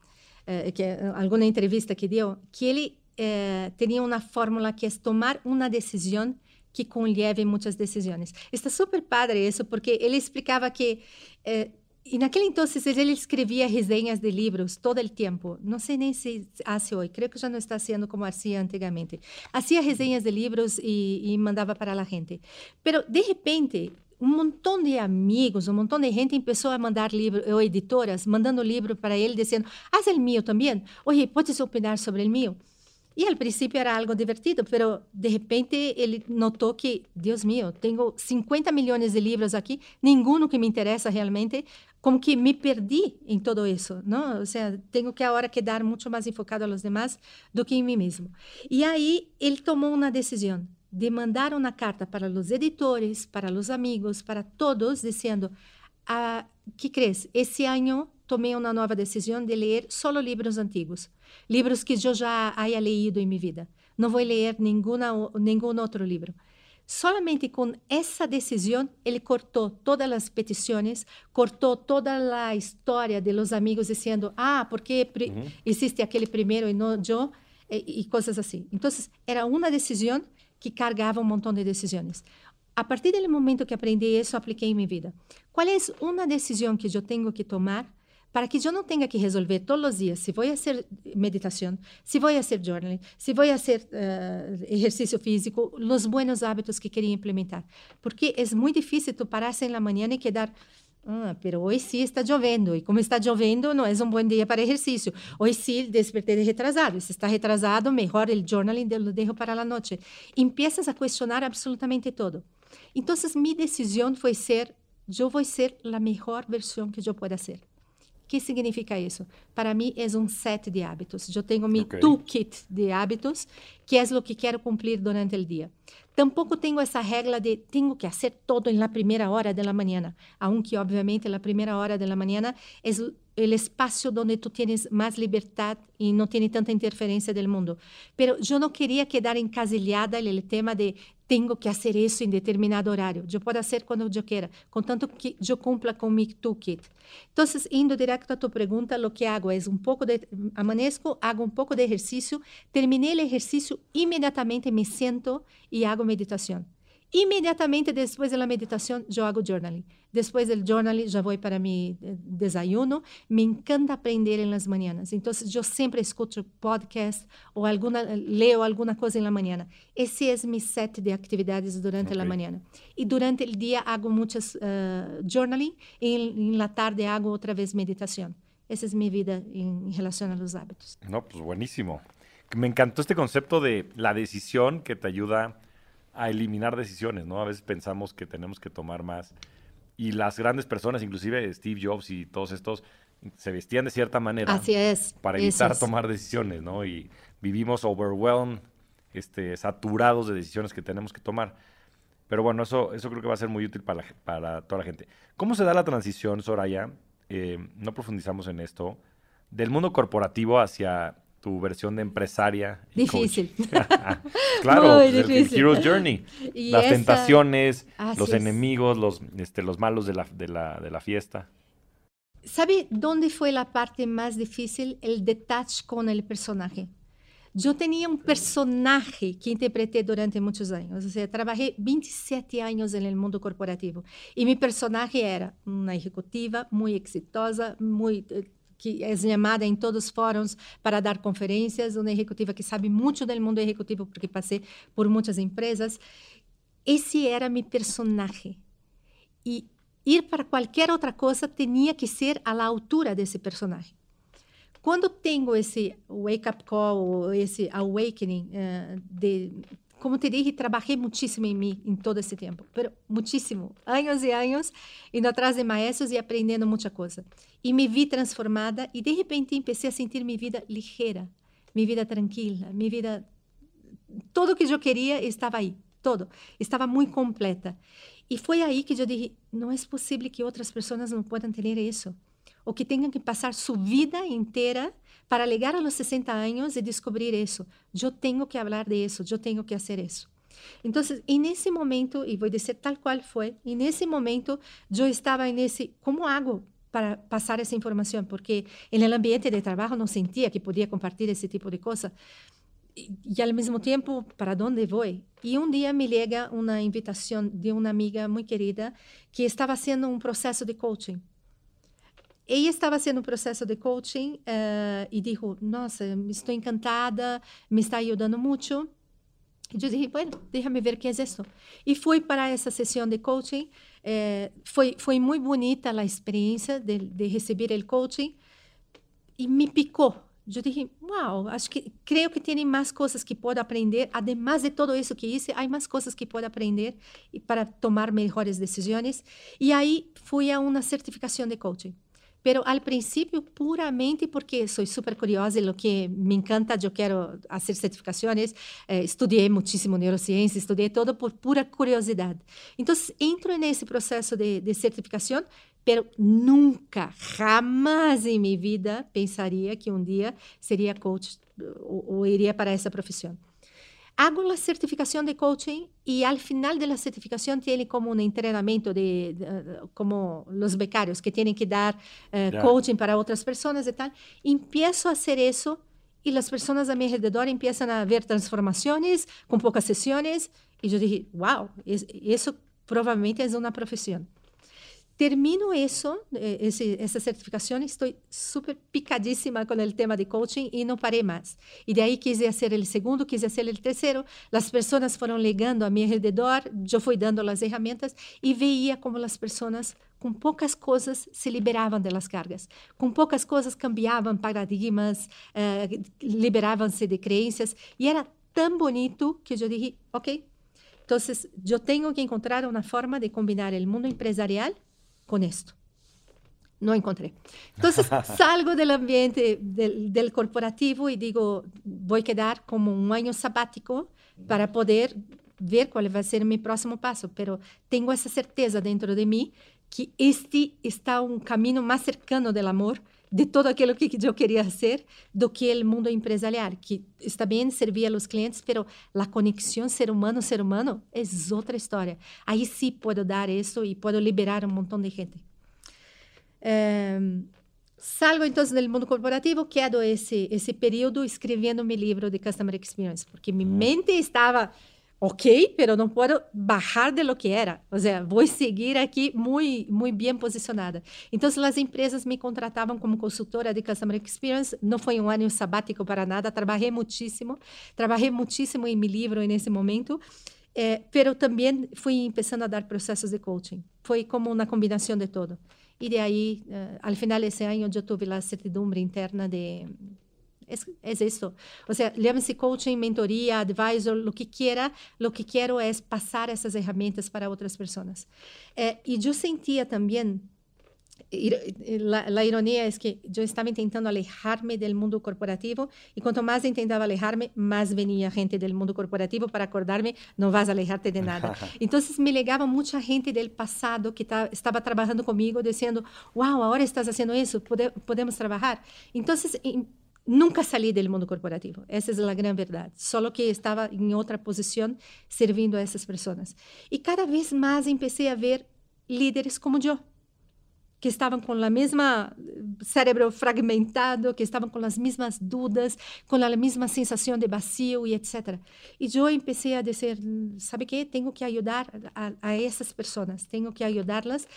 eh, que, eh, alguna entrevista que dio, que ele eh, tenía una fórmula que es tomar una decisión que conlleve muchas decisiones. Está súper padre eso, porque ele explicaba que eh, e naquele entonces ele escrevia resenhas de livros todo o tempo. Não sei nem se hace hoje, creio que já não está haciendo como hacía antigamente. Hacía resenhas de livros e, e mandava para a gente. Pero de repente, um montão de amigos, um montão de gente começou a mandar livros, ou editoras, mandando livro para ele, dizendo: haz el mío também. Oye, podes opinar sobre el mío? E al princípio era algo divertido, pero de repente ele notou que, Deus mío, tenho 50 milhões de livros aqui, nenhum que me interessa realmente, como que me perdi em todo isso, não? Ou seja, tenho que agora quedar muito mais enfocado a los demás do que em mim mesmo. E aí ele tomou uma decisão de mandar uma carta para os editores, para os amigos, para todos, dizendo: ah, que crees? Esse ano tomei uma nova decisão de ler solo livros antigos, livros que eu já haya leído em minha vida. Não vou ler nenhuma, nenhum outro livro. Solamente com essa decisão, ele cortou todas as petições, cortou toda a história de los amigos dizendo, ah, porque Uhum. existe aquele primeiro e não eu, e, e coisas assim. Então, era uma decisão que cargava um montão de decisões. A partir do momento que aprendi isso, apliquei em minha vida. Qual é uma decisão que eu tenho que tomar para que eu não tenha que resolver todos os dias se vou fazer meditação, se vou fazer journaling, se vou fazer uh, exercício físico, os bons hábitos que queria implementar. Porque é muito difícil tu parar-se na manhã e quedar Ah, pero hoy sí está lloviendo y como está lloviendo no es un buen día para ejercicio. Hoy sí desperté de retrasado. Si está retrasado, mejor el journaling lo dejo para la noche. Empiezas a cuestionar absolutamente todo. Entonces mi decisión fue ser, voy a ser la mejor versión que yo pueda ser. ¿Qué significa isso? Para mim é um set de hábitos. Eu tenho meu Ok. toolkit de hábitos, que é o que quero cumprir durante o dia. Tampouco tenho essa regra de tenho que fazer todo na primeira hora da manhã, aunque obviamente na primeira hora da manhã é o espaço onde tu tens mais liberdade e não tens tanta interferência do mundo. Pero eu não queria quedar encasillada no tema de tenho que fazer isso em determinado horário. Eu posso fazer quando eu queira, contanto que eu cumpla com meu toolkit. Então, indo direto a tua pergunta, o que hago é um pouco de amanezco, hago um pouco de exercício, terminei o exercício, imediatamente me sento e hago meditação. Inmediatamente depois da meditação, eu hago journaling. Depois do journaling, já vou para mi eh, desayuno. Me encanta aprender em las manhãs. Então, eu sempre escuto podcast ou alguma, leio alguma coisa na manhã. Esse é meu set de atividades durante okay. a manhã. E durante o dia, hago muitas uh, journaling. E na tarde, hago outra vez meditação. Essa é minha vida em, em relação aos hábitos. No, pues buenísimo. Me encantó este concepto de la decisión que te ayuda a eliminar decisiones, ¿no? A veces pensamos que tenemos que tomar más. Y las grandes personas, inclusive Steve Jobs y todos estos, se vestían de cierta manera. Así es. Para evitar tomar decisiones, ¿no? Y vivimos overwhelmed, este, saturados de decisiones que tenemos que tomar. Pero bueno, eso, eso creo que va a ser muy útil para, para toda la gente. ¿Cómo se da la transición, Soraya? Eh, no profundizamos en esto, del mundo corporativo hacia tu versión de empresaria. Difícil. claro, el, Hero Journey. las tentaciones, los enemigos, los, este, los malos de la, de, la, de la fiesta. ¿Sabe dónde fue la parte más difícil? El detach con el personaje. Yo tenía un personaje que interpreté durante muchos años. O sea, trabajé 27 años en el mundo corporativo. Y mi personaje era una ejecutiva muy exitosa, muy eh, que é chamada em todos os fóruns para dar conferências, uma executiva que sabe muito do mundo executivo, porque passei por muitas empresas. Esse era meu personagem. E ir para qualquer outra coisa tinha que ser à altura desse personagem. Quando tenho esse wake-up call, esse awakening uh, de como te dije, trabalhei muitíssimo em mim em todo esse tempo, pero muitíssimo, anos e anos, indo atrás de maestros e aprendendo muita coisa. E me vi transformada e de repente comecei a sentir minha vida ligeira, minha vida tranquila, minha vida tudo que eu queria estava aí, todo, estava muito completa. E foi aí que eu disse, não é possível que outras pessoas não possam ter isso, ou que tenham que passar sua vida inteira para llegar a los 60 años y descubrir eso. Yo tengo que hablar de eso, yo tengo que hacer eso. Entonces, en ese momento, voy a decir tal cual fue, en ese momento yo estaba en ese, ¿cómo hago para pasar esa información? Porque el ambiente de trabajo no sentía que podía compartir ese tipo de cosas. Y, y al mismo tiempo, ¿para dónde voy? Y un día me llega una invitación de una amiga muy querida que estaba haciendo un proceso de coaching ella estava fazendo um processo de coaching uh, e disse: Nossa, estou encantada, me está ajudando muito. E eu disse: Bueno, déjame ver que é isso. E fui para essa sessão de coaching. Eh, foi, foi muito bonita a experiência de, de receber o coaching e me picou. Eu disse: Uau, acho que creio que tem mais coisas que posso aprender. Además de tudo isso que hice, há mais coisas que posso aprender para tomar melhores decisões. E aí fui a uma certificação de coaching pero al principio puramente porque soy súper curiosa y lo que me encanta, yo quiero hacer certificaciones, eh, estudié muchísimo neurociencia, estudié todo por pura curiosidad. Entonces, entro en ese proceso de, de certificación, pero nunca, jamás en mi vida pensaría que un día sería coach o, o iría para esa profesión. Hago la certificación de coaching y al final de la certificación tiene como un entrenamiento de, de como los becarios que tienen que dar yeah. coaching para otras personas y tal. Empiezo a hacer eso y las personas a mi alrededor empiezan a ver transformaciones con pocas sesiones y yo dije, wow, es, eso probablemente es una profesión. Termino eso, eh, ese, esa certificación, estoy súper picadísima con el tema de coaching y no paré más. Y de ahí quise hacer el segundo, quise hacer el tercero. Las personas fueron llegando a mi alrededor, yo fui dando las herramientas y veía como las personas com poucas coisas se liberavam das cargas, com poucas coisas cambiavam paradigmas, eh, liberavam-se de crenças, e era tão bonito que eu disse, ok, então eu tenho que encontrar uma forma de combinar o mundo empresarial con esto. No encontré. Entonces salgo del ambiente del, del, corporativo y digo, voy a quedar como un año sabático para poder ver cuál va a ser mi próximo paso, pero tengo esa certeza dentro de mí que este está un camino más cercano del amor, de todo aquilo que eu queria ser, do que o mundo empresarial, que está bem servir a los clientes, pero a conexão ser humano ser humano é outra história. Aí sim posso dar isso e posso liberar um montão de gente. Um, salgo então do mundo corporativo, quedo esse esse período escrevendo meu livro de Customer Experience, porque minha mente estava ok, pero não posso bajar de lo que era. Ou seja, vou seguir aqui muito, muito bem posicionada. Então, as empresas me contratavam como consultora de Customer Experience. Não foi um ano sabático para nada. Trabalhei muitíssimo. Trabalhei muitíssimo em meu livro nesse momento. Eh, pero também fui começando a dar processos de coaching. Foi como uma combinação de todo. E de aí, uh, al final desse ano, eu tive a certidumbre interna de Es, es esto. O sea, llámese coaching, mentoría, advisor, lo que quiera. Lo que quiero es pasar esas herramientas para otras personas. Eh, y yo sentía también, la, la, ironía es que yo estaba intentando alejarme del mundo corporativo y cuanto más intentaba alejarme, más venía gente del mundo corporativo para acordarme, no vas a alejarte de nada. Entonces me llegaba mucha gente del pasado que ta, estaba trabajando conmigo diciendo, wow, ahora estás haciendo eso, pode, podemos trabajar. Entonces, nunca salí del mundo corporativo. Esa es la gran verdad. Solo que estaba en otra posición sirviendo a esas personas. Y cada vez más empecé a ver líderes como yo que estavam com a mesma cérebro fragmentado, que estavam com as mesmas dúvidas, com a mesma sensação de vazio e etc. E eu comecei a dizer, sabe que tenho que ajudar a, a essas pessoas, tenho que ajudá-las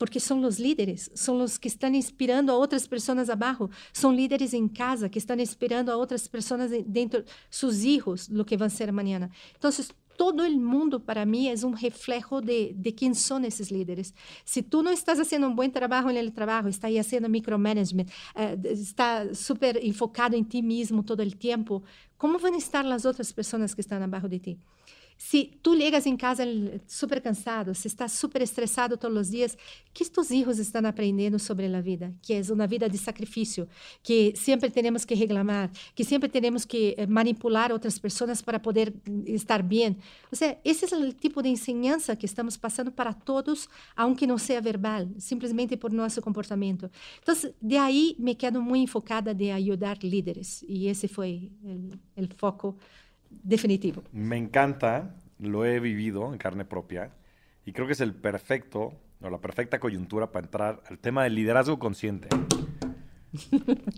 porque são os líderes, são os que estão inspirando a outras pessoas abaixo, são líderes em casa que estão inspirando a outras pessoas dentro, seus filhos, o que vão ser amanhã. Então, todo el mundo para mí es un reflejo de, de quién son esos líderes. Si tú no estás haciendo un buen trabajo en el trabajo, estás haciendo micromanagement, eh, está súper enfocado en ti mismo todo el tiempo, ¿cómo van a estar las otras personas que están abajo de ti? Se tu llegas em casa super cansado, se está super estressado todos os dias, que estes filhos estão aprendendo sobre a vida? Que é uma vida de sacrifício, que sempre temos que reclamar, que sempre temos que eh, manipular outras pessoas para poder estar bem. Ou seja, esse é o tipo de ensinança que estamos passando para todos, aunque não seja verbal, simplesmente por nosso comportamento. Então, de aí me quedo muito enfocada de ajudar líderes, e esse foi o foco definitivo. Me encanta, lo he vivido en carne propia y creo que es el perfecto o la perfecta coyuntura para entrar al tema del liderazgo consciente.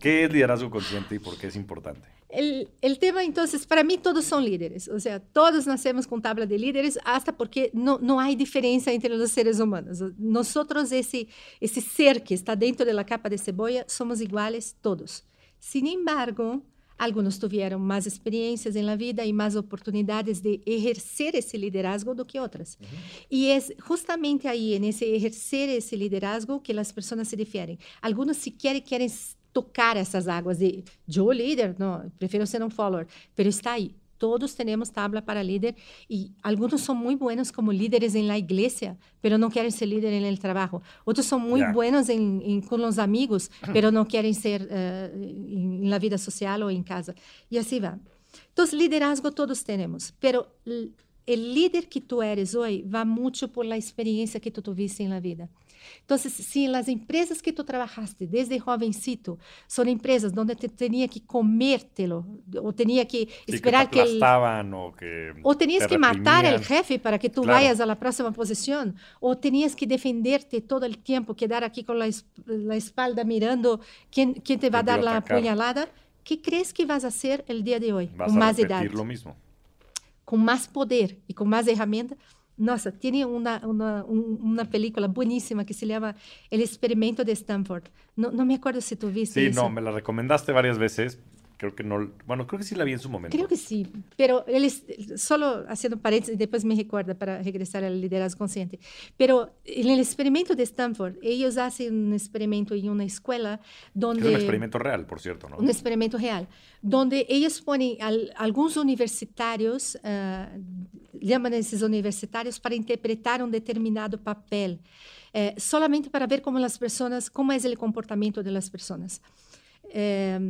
¿Qué es liderazgo consciente y por qué es importante? El, el, tema, entonces, para mí todos son líderes, o sea, todos nacemos con tabla de líderes, hasta porque no, no hay diferencia entre los seres humanos. Nosotros, ese, ese ser que está dentro de la capa de cebolla, somos iguales todos. Sin embargo, Alguns tiveram mais experiências na vida e mais oportunidades de exercer esse liderazgo do que outras. E é justamente aí, nesse exercer esse liderazgo, que as pessoas se diferem. Alguns sequer querem tocar essas águas de eu líder, não, prefiro ser um follower, mas está aí todos temos tabla para líder e alguns são muito buenos como líderes em la igreja, pero não querem ser líder en el trabalho. Outros são muito yeah. buenos em, em, com os amigos, pero não querem ser uh, em, la vida social ou em casa. E assim vai. Então, liderazgo todos temos, pero o líder que tu eres hoje vai muito por la experiência que tu tuviste na vida. Então, se as empresas que tu trabalhaste desde jovencito são empresas onde te tinha que comértelo, ou tinha que esperar que, que ou que ou tinhas que matar o jefe para que tu claro. vayas a la próxima posição, ou tinhas que defenderte todo o tempo, quedar aqui com a espalda mirando quem, te vai dar a apunhalada. que crees que vas a ser el día de hoy? Vas con más edad. lo mismo. Con más poder y con más herramientas nossa, tinha uma, uma, uma película bueníssima que se chama El Experimento de Stanford. Não, não me acordo se tu viste Sí, isso. no, me la recomendaste varias veces. Creo que no, bueno, creo que sí la vi en su momento. Creo que sí, pero él solo haciendo paréntesis, después me recuerda para regresar al liderazgo consciente. Pero en el experimento de Stanford, ellos hacen un experimento en una escuela donde... Es un experimento real, por cierto, ¿no? Un experimento real, donde ellos ponen a algunos universitarios, uh, llaman a esos universitarios para interpretar un determinado papel, eh, solamente para ver cómo las personas, cómo es el comportamiento de las personas. Eh,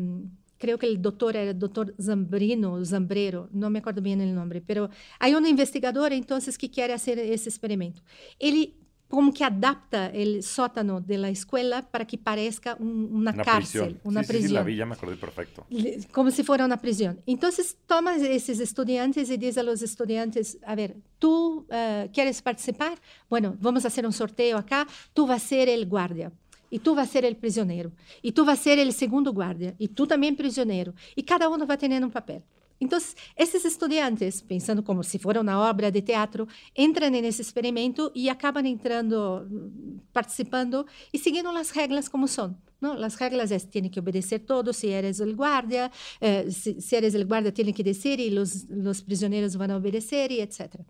creo que el doctor era el doctor Zambrino, Zambrero, no me acuerdo bien el nombre, pero hay un investigador entonces que quiere hacer ese experimento. Él como que adapta el sótano de la escuela para que parezca un, una, una, cárcel, prisión. una sí, prisión. Sí, la vi, ya me acordé perfecto. Como si fuera una prisión. Entonces toma esos estudiantes y dice a los estudiantes, a ver, ¿tú uh, quieres participar? Bueno, vamos a hacer un sorteo acá, tú vas a ser el guardia. E tu vai ser o prisioneiro. E tu vai ser o segundo guarda. E tu também prisioneiro. E cada um vai tendo um papel. Então, esses estudantes, pensando como se fosse uma obra de teatro, entram nesse experimento e acabam entrando, participando e seguindo as regras como são. ¿no? Las reglas es, tiene que obedecer todo, si eres el guardia, eh, si, si, eres el guardia tiene que decir y los, los prisioneros van a obedecer y etc.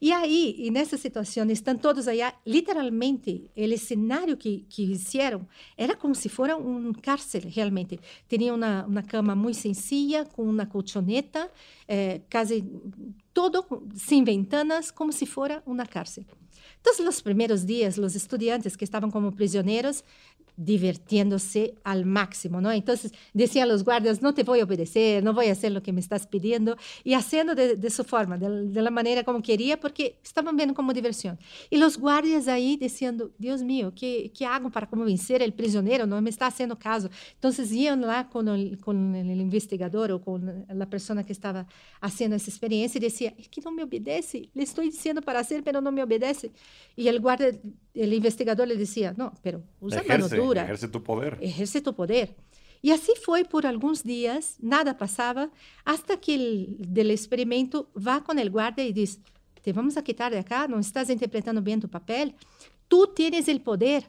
E aí, e nessa situação, estão todos aí, literalmente, o cenário que, que fizeram era como se fosse um cárcere, realmente. Tinha uma, uma cama muito sencilla, com uma colchoneta, eh, quase todo sem ventanas, como se fosse uma cárcere. Então, nos primeiros dias, os estudantes que estavam como prisioneiros divirtiéndose al máximo, ¿no? Entonces decían los guardias, no te voy a obedecer, no voy a hacer lo que me estás pidiendo, y haciendo de, de su forma, de, de, la manera como quería, porque estaban viendo como diversión. Y los guardias ahí diciendo, Dios mío, ¿qué, qué hago para convencer al prisionero? No me está haciendo caso. Entonces iban lá con el, con el investigador o con la persona que estaba haciendo esa experiencia y decía, es que no me obedece, le estoy diciendo para hacer, pero no me obedece. Y el guardia, el investigador le decía, no, pero usa Ejerce. mano dura. Ejerce tu poder. Ejerce tu poder. E assim foi por alguns dias, nada passava, hasta que el, del experimento vá com o guarda e diz: Te vamos a quitar de acá, não estás interpretando bem tu papel, tu tienes o poder,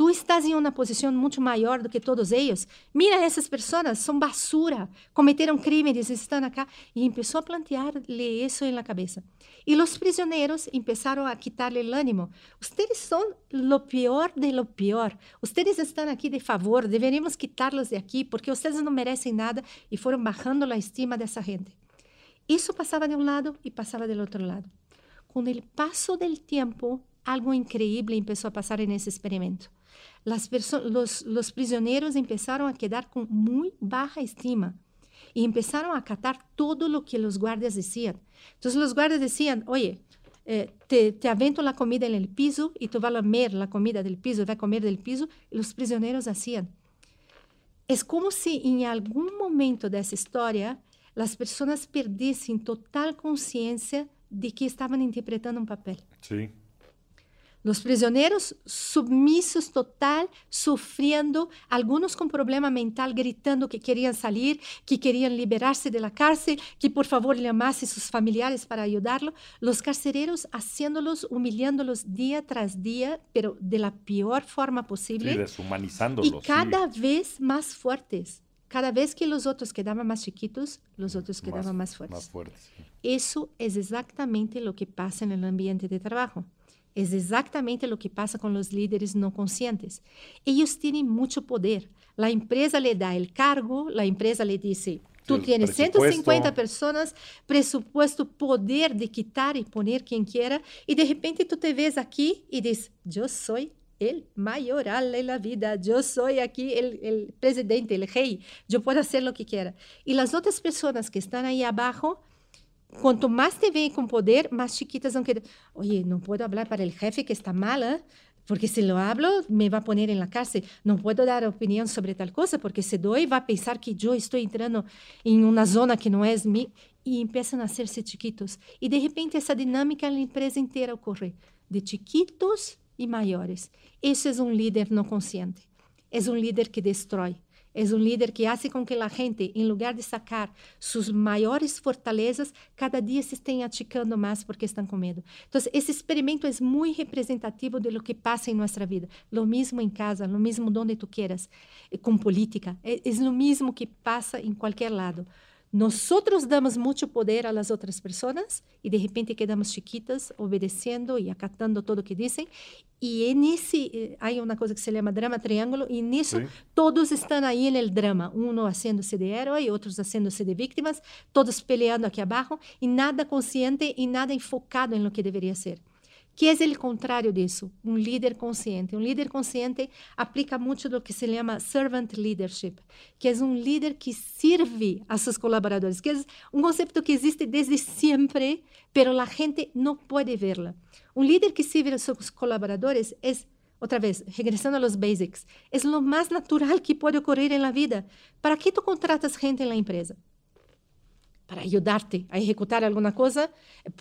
tu estás em uma posição muito maior do que todos eles. Mira essas pessoas, são basura, cometeram crimes, estão acá. E começou a plantear-lhe isso na cabeça. E os prisioneiros começaram a quitar-lhe o ânimo. Ustedes são lo pior de lo pior. Ustedes estão aqui de favor, deveríamos quitar-los de aqui, porque ustedes não merecem nada. E foram bajando a estima dessa gente. Isso passava de um lado e passava do outro lado. Com o passo do tempo, algo increíble começou a passar nesse experimento los, los prisioneros empezaron a quedar con muy baja estima y empezaron a acatar todo lo que los guardias decían. Entonces los guardias decían, oye, eh, te, te, avento la comida en el piso y tú vas a la comida del piso, vas a comer del piso, y los prisioneros hacían. Es como si en algún momento de esa historia las personas perdiesen total conciencia de que estaban interpretando un papel. Sí. Los prisioneros submisos total, sufriendo, algunos con problema mental, gritando que querían salir, que querían liberarse de la cárcel, que por favor llamase sus familiares para ayudarlo. Los carcereros haciéndolos, humillándolos día tras día, pero de la peor forma posible. Sí, deshumanizándolos. Y cada sí. vez más fuertes. Cada vez que los otros quedaban más chiquitos, los otros quedaban más, más fuertes. Más fuertes sí. Eso es exactamente lo que pasa en el ambiente de trabajo. Es exactamente lo que pasa con los líderes no conscientes. Ellos tienen mucho poder. La empresa le da el cargo, la empresa le dice, tú El tienes presupuesto. 150 personas, presupuesto, poder de quitar y poner quien quiera, y de repente tú te ves aquí y dices, yo soy el mayoral de la vida, yo soy aquí el, el presidente, el rey, yo puedo hacer lo que quiera. Y las otras personas que están ahí abajo, Quanto mais te vem com poder, mais chiquitas vão querer. Oye, não posso falar para o jefe que está mal, ¿eh? porque se lo hablo, me vai poner en la cárcel. Não posso dar opinião sobre tal coisa, porque se doy, vai pensar que eu estou entrando em uma zona que não é minha. E começam a ser-se chiquitos. E de repente, essa dinâmica na empresa inteira ocorre, de chiquitos e maiores. Esse é um líder não consciente. É um líder que destrói. É um líder que hace com que a gente, em lugar de sacar suas maiores fortalezas, cada dia se esteja achicando mais porque estão com medo. Então, esse experimento é muito representativo de lo que passa em nossa vida. Lo mesmo em casa, lo mesmo onde tu quieras, com política. É o mesmo que passa em qualquer lado. Nosotros damos mucho poder a las otras personas y de repente quedamos chiquitas obedeciendo y acatando todo lo que dicen. Y en ese eh, hay una cosa que se llama drama triángulo y en eso Sí. todos están ahí en el drama, uno haciéndose de héroe y otros haciéndose de víctimas, todos peleando aquí abajo y nada consciente y nada enfocado en lo que debería ser. Que é o contrário disso? Um líder consciente. Um líder consciente aplica muito do que se chama servant leadership, que é um líder que serve a seus colaboradores, que é um conceito que existe desde sempre, pero a gente não pode verla. Um líder que sirve a seus colaboradores é Otra vez, regresando a los basics, es lo más natural que puede ocurrir en la vida. ¿Para qué tú contratas gente en la empresa? Para ayudarte a ejecutar alguna cosa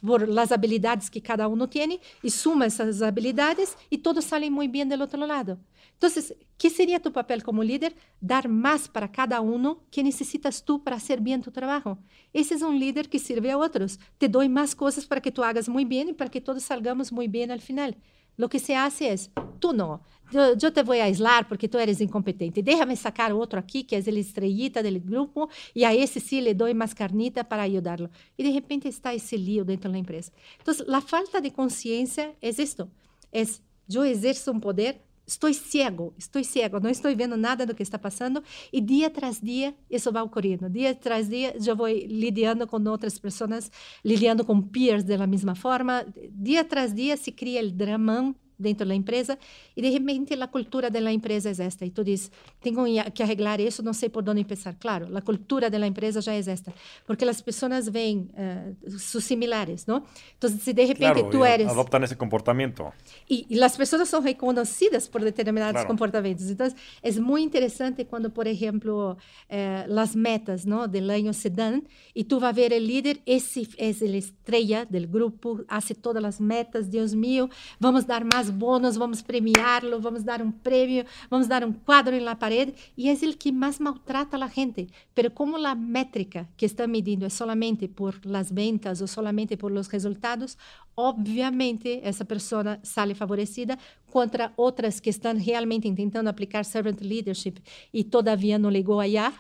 por las habilidades que cada uno tiene y suma esas habilidades y todo sale muy bien del otro lado. Entonces, ¿qué sería tu papel como líder? Dar más para cada uno que necesitas tú para hacer bien tu trabajo. Ese es un líder que sirve a otros. Te doy más cosas para que tú hagas muy bien y para que todos salgamos muy bien al final. Lo que se hace es, tú no, yo, te voy a aislar porque tú eres incompetente. Déjame sacar otro aquí que es el estrellita del grupo y a ese sí le doy más carnita para ayudarlo. Y de repente está ese lío dentro de la empresa. Entonces, la falta de conciencia es esto. Es, yo ejerzo un poder, estoy ciego, estoy ciego, no estoy viendo nada de lo que está pasando y día tras día eso va ocurriendo. Día tras día yo voy lidiando con otras personas, lidiando con peers de la misma forma. Día tras día se cría el dramão dentro da empresa e de repente a cultura da empresa é esta. E tu diz tenho que arreglar isso não sei por onde começar claro a cultura da empresa já é esta porque as pessoas veem uh, sus similares não? Então se de repente claro, tu eres adoptam esse comportamento e, e as pessoas são reconhecidas por determinados claro. comportamentos então é muito interessante quando por exemplo eh, as metas não do ano se dão e tu vai ver o líder esse é a estrela do grupo hace todas as metas Deus mío vamos dar mais bônus, vamos premiá-lo, vamos dar um prêmio, vamos dar um quadro la parede, e é ele que mais maltrata a gente. Pero como a métrica que está medindo é solamente por las ventas ou solamente por los resultados, obviamente essa pessoa sale favorecida contra outras que estão realmente tentando aplicar servant leadership e todavia não ligou allá,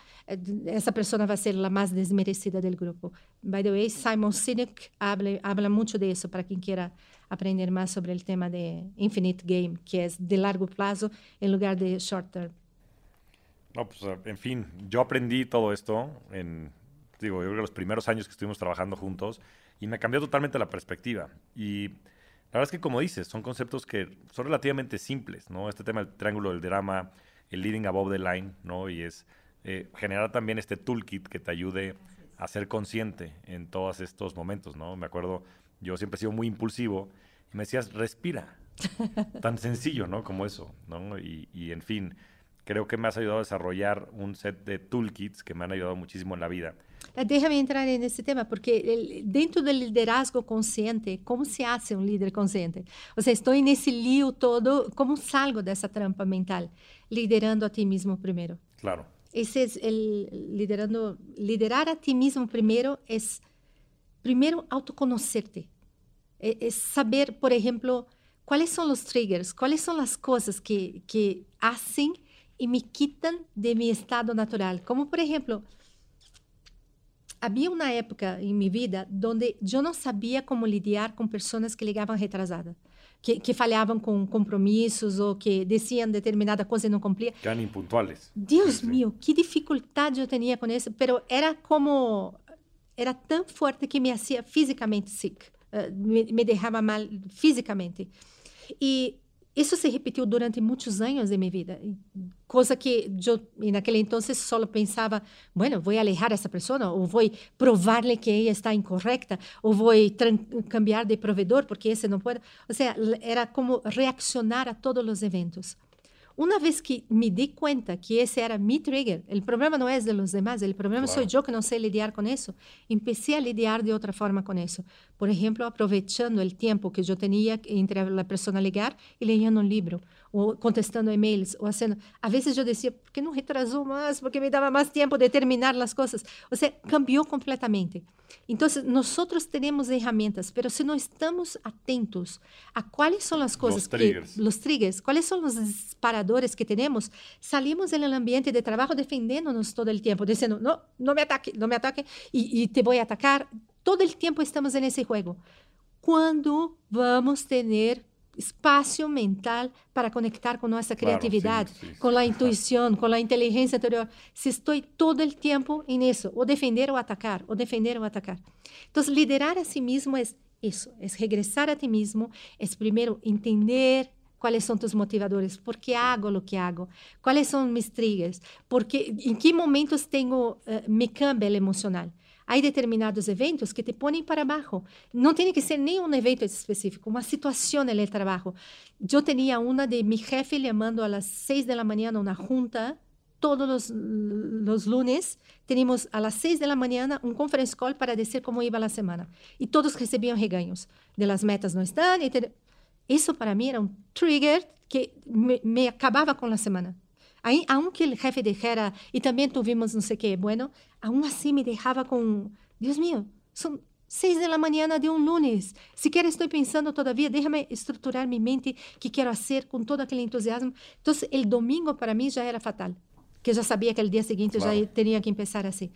essa pessoa vai ser a mais desmerecida do grupo. By the way, Simon Sinek habla, habla muito disso para quem queira aprender más sobre el tema de Infinite Game, que es de largo plazo en lugar de short term. No, pues, en fin, yo aprendí todo esto en, digo, yo creo que los primeros años que estuvimos trabajando juntos y me cambió totalmente la perspectiva. Y la verdad es que, como dices, son conceptos que son relativamente simples, ¿no? Este tema del triángulo del drama, el leading above the line, ¿no? Y es eh, generar también este toolkit que te ayude a ser consciente en todos estos momentos, ¿no? Me acuerdo yo siempre he sido muy impulsivo y me decías, respira. Tan sencillo, ¿no? Como eso, ¿no? Y, y, en fin, creo que me has ayudado a desarrollar un set de toolkits que me han ayudado muchísimo en la vida. Déjame entrar en ese tema, porque dentro del liderazgo consciente, ¿cómo se hace un líder consciente? O sea, estoy en ese lío todo, ¿cómo salgo de esa trampa mental? Liderando a ti mismo primero. Claro. Ese es el liderando, liderar a ti mismo primero es Primeiro, autoconhecerte. É, é saber, por exemplo, quais são os triggers, quais são as coisas que, que fazem e me quitam de meu estado natural. Como, por exemplo, havia uma época em minha vida onde eu não sabia como lidar com pessoas que ligavam retrasadas. Que, que, falhavam com compromissos ou que diziam determinada coisa e não cumpria. Que eram impuntuais. Deus sim, meu, que dificuldade eu tinha com isso. Pero era como era tão forte que me hacía fisicamente sick, uh, me, me deixava mal fisicamente. E isso se repetiu durante muitos anos de minha vida, coisa que eu, naquele então, só pensava, bueno, vou alejar essa pessoa, ou vou provar-lhe que ela está incorreta, ou vou cambiar de provedor porque esse não pode. Ou seja, era como reaccionar a todos os eventos. Una vez que me di cuenta que ese era mi trigger, el problema no es de los demás, el problema claro. soy yo que no sé lidiar con eso, empecé a lidiar de otra forma con eso. Por ejemplo, aprovechando el tiempo que yo tenía entre la persona ligar y leyendo un libro, o contestando e-mails, o haciendo... A veces yo decía, ¿por qué no retrasó más? Porque me daba más tiempo de terminar las cosas. O sea, cambió completamente. Entonces, nosotros tenemos herramientas, pero si no estamos atentos a cuáles son las cosas los triggers. que... Los triggers, cuáles son los disparadores que tenemos, salimos el ambiente de trabajo defendiéndonos todo el tiempo, diciendo, no, no me ataque, no me ataque, y, y te voy a atacar. Todo el tiempo estamos en ese juego. ¿Cuándo vamos a tener espaço mental para conectar com nossa criatividade, claro, sim, sim. com a intuição, com a inteligência interior. Se estou todo o tempo em isso, ou defender ou atacar, ou defender ou atacar. Então, liderar a si mesmo é isso, é regressar a ti mesmo, é primeiro entender quais são tus motivadores, por que hago o que hago, quais são mis triggers, porque em que momentos tenho uh, me cambia emocional. Há determinados eventos que te põem para baixo. Não tem que ser nenhum evento específico, uma situação no trabalho. Eu tinha uma de mi jefe chamando a las seis da manhã numa junta todos los, los, lunes a las 6 de la mañana un conference call para decir cómo iba la semana. Y todos recibían regaños de las metas no están. Y Eso para mí era un trigger que me, me acababa con la semana. Aí, aunque el jefe dijera, y también tuvimos no sé qué, bueno, aún así me dejaba con, Dios mío, son seis de la mañana de un lunes. Siquiera estoy pensando todavía, déjame estructurar mi mente, qué quiero hacer con todo aquel entusiasmo. Entonces, el domingo para mí ya era fatal, que ya sabía que el día siguiente claro. ya tenía que empezar así.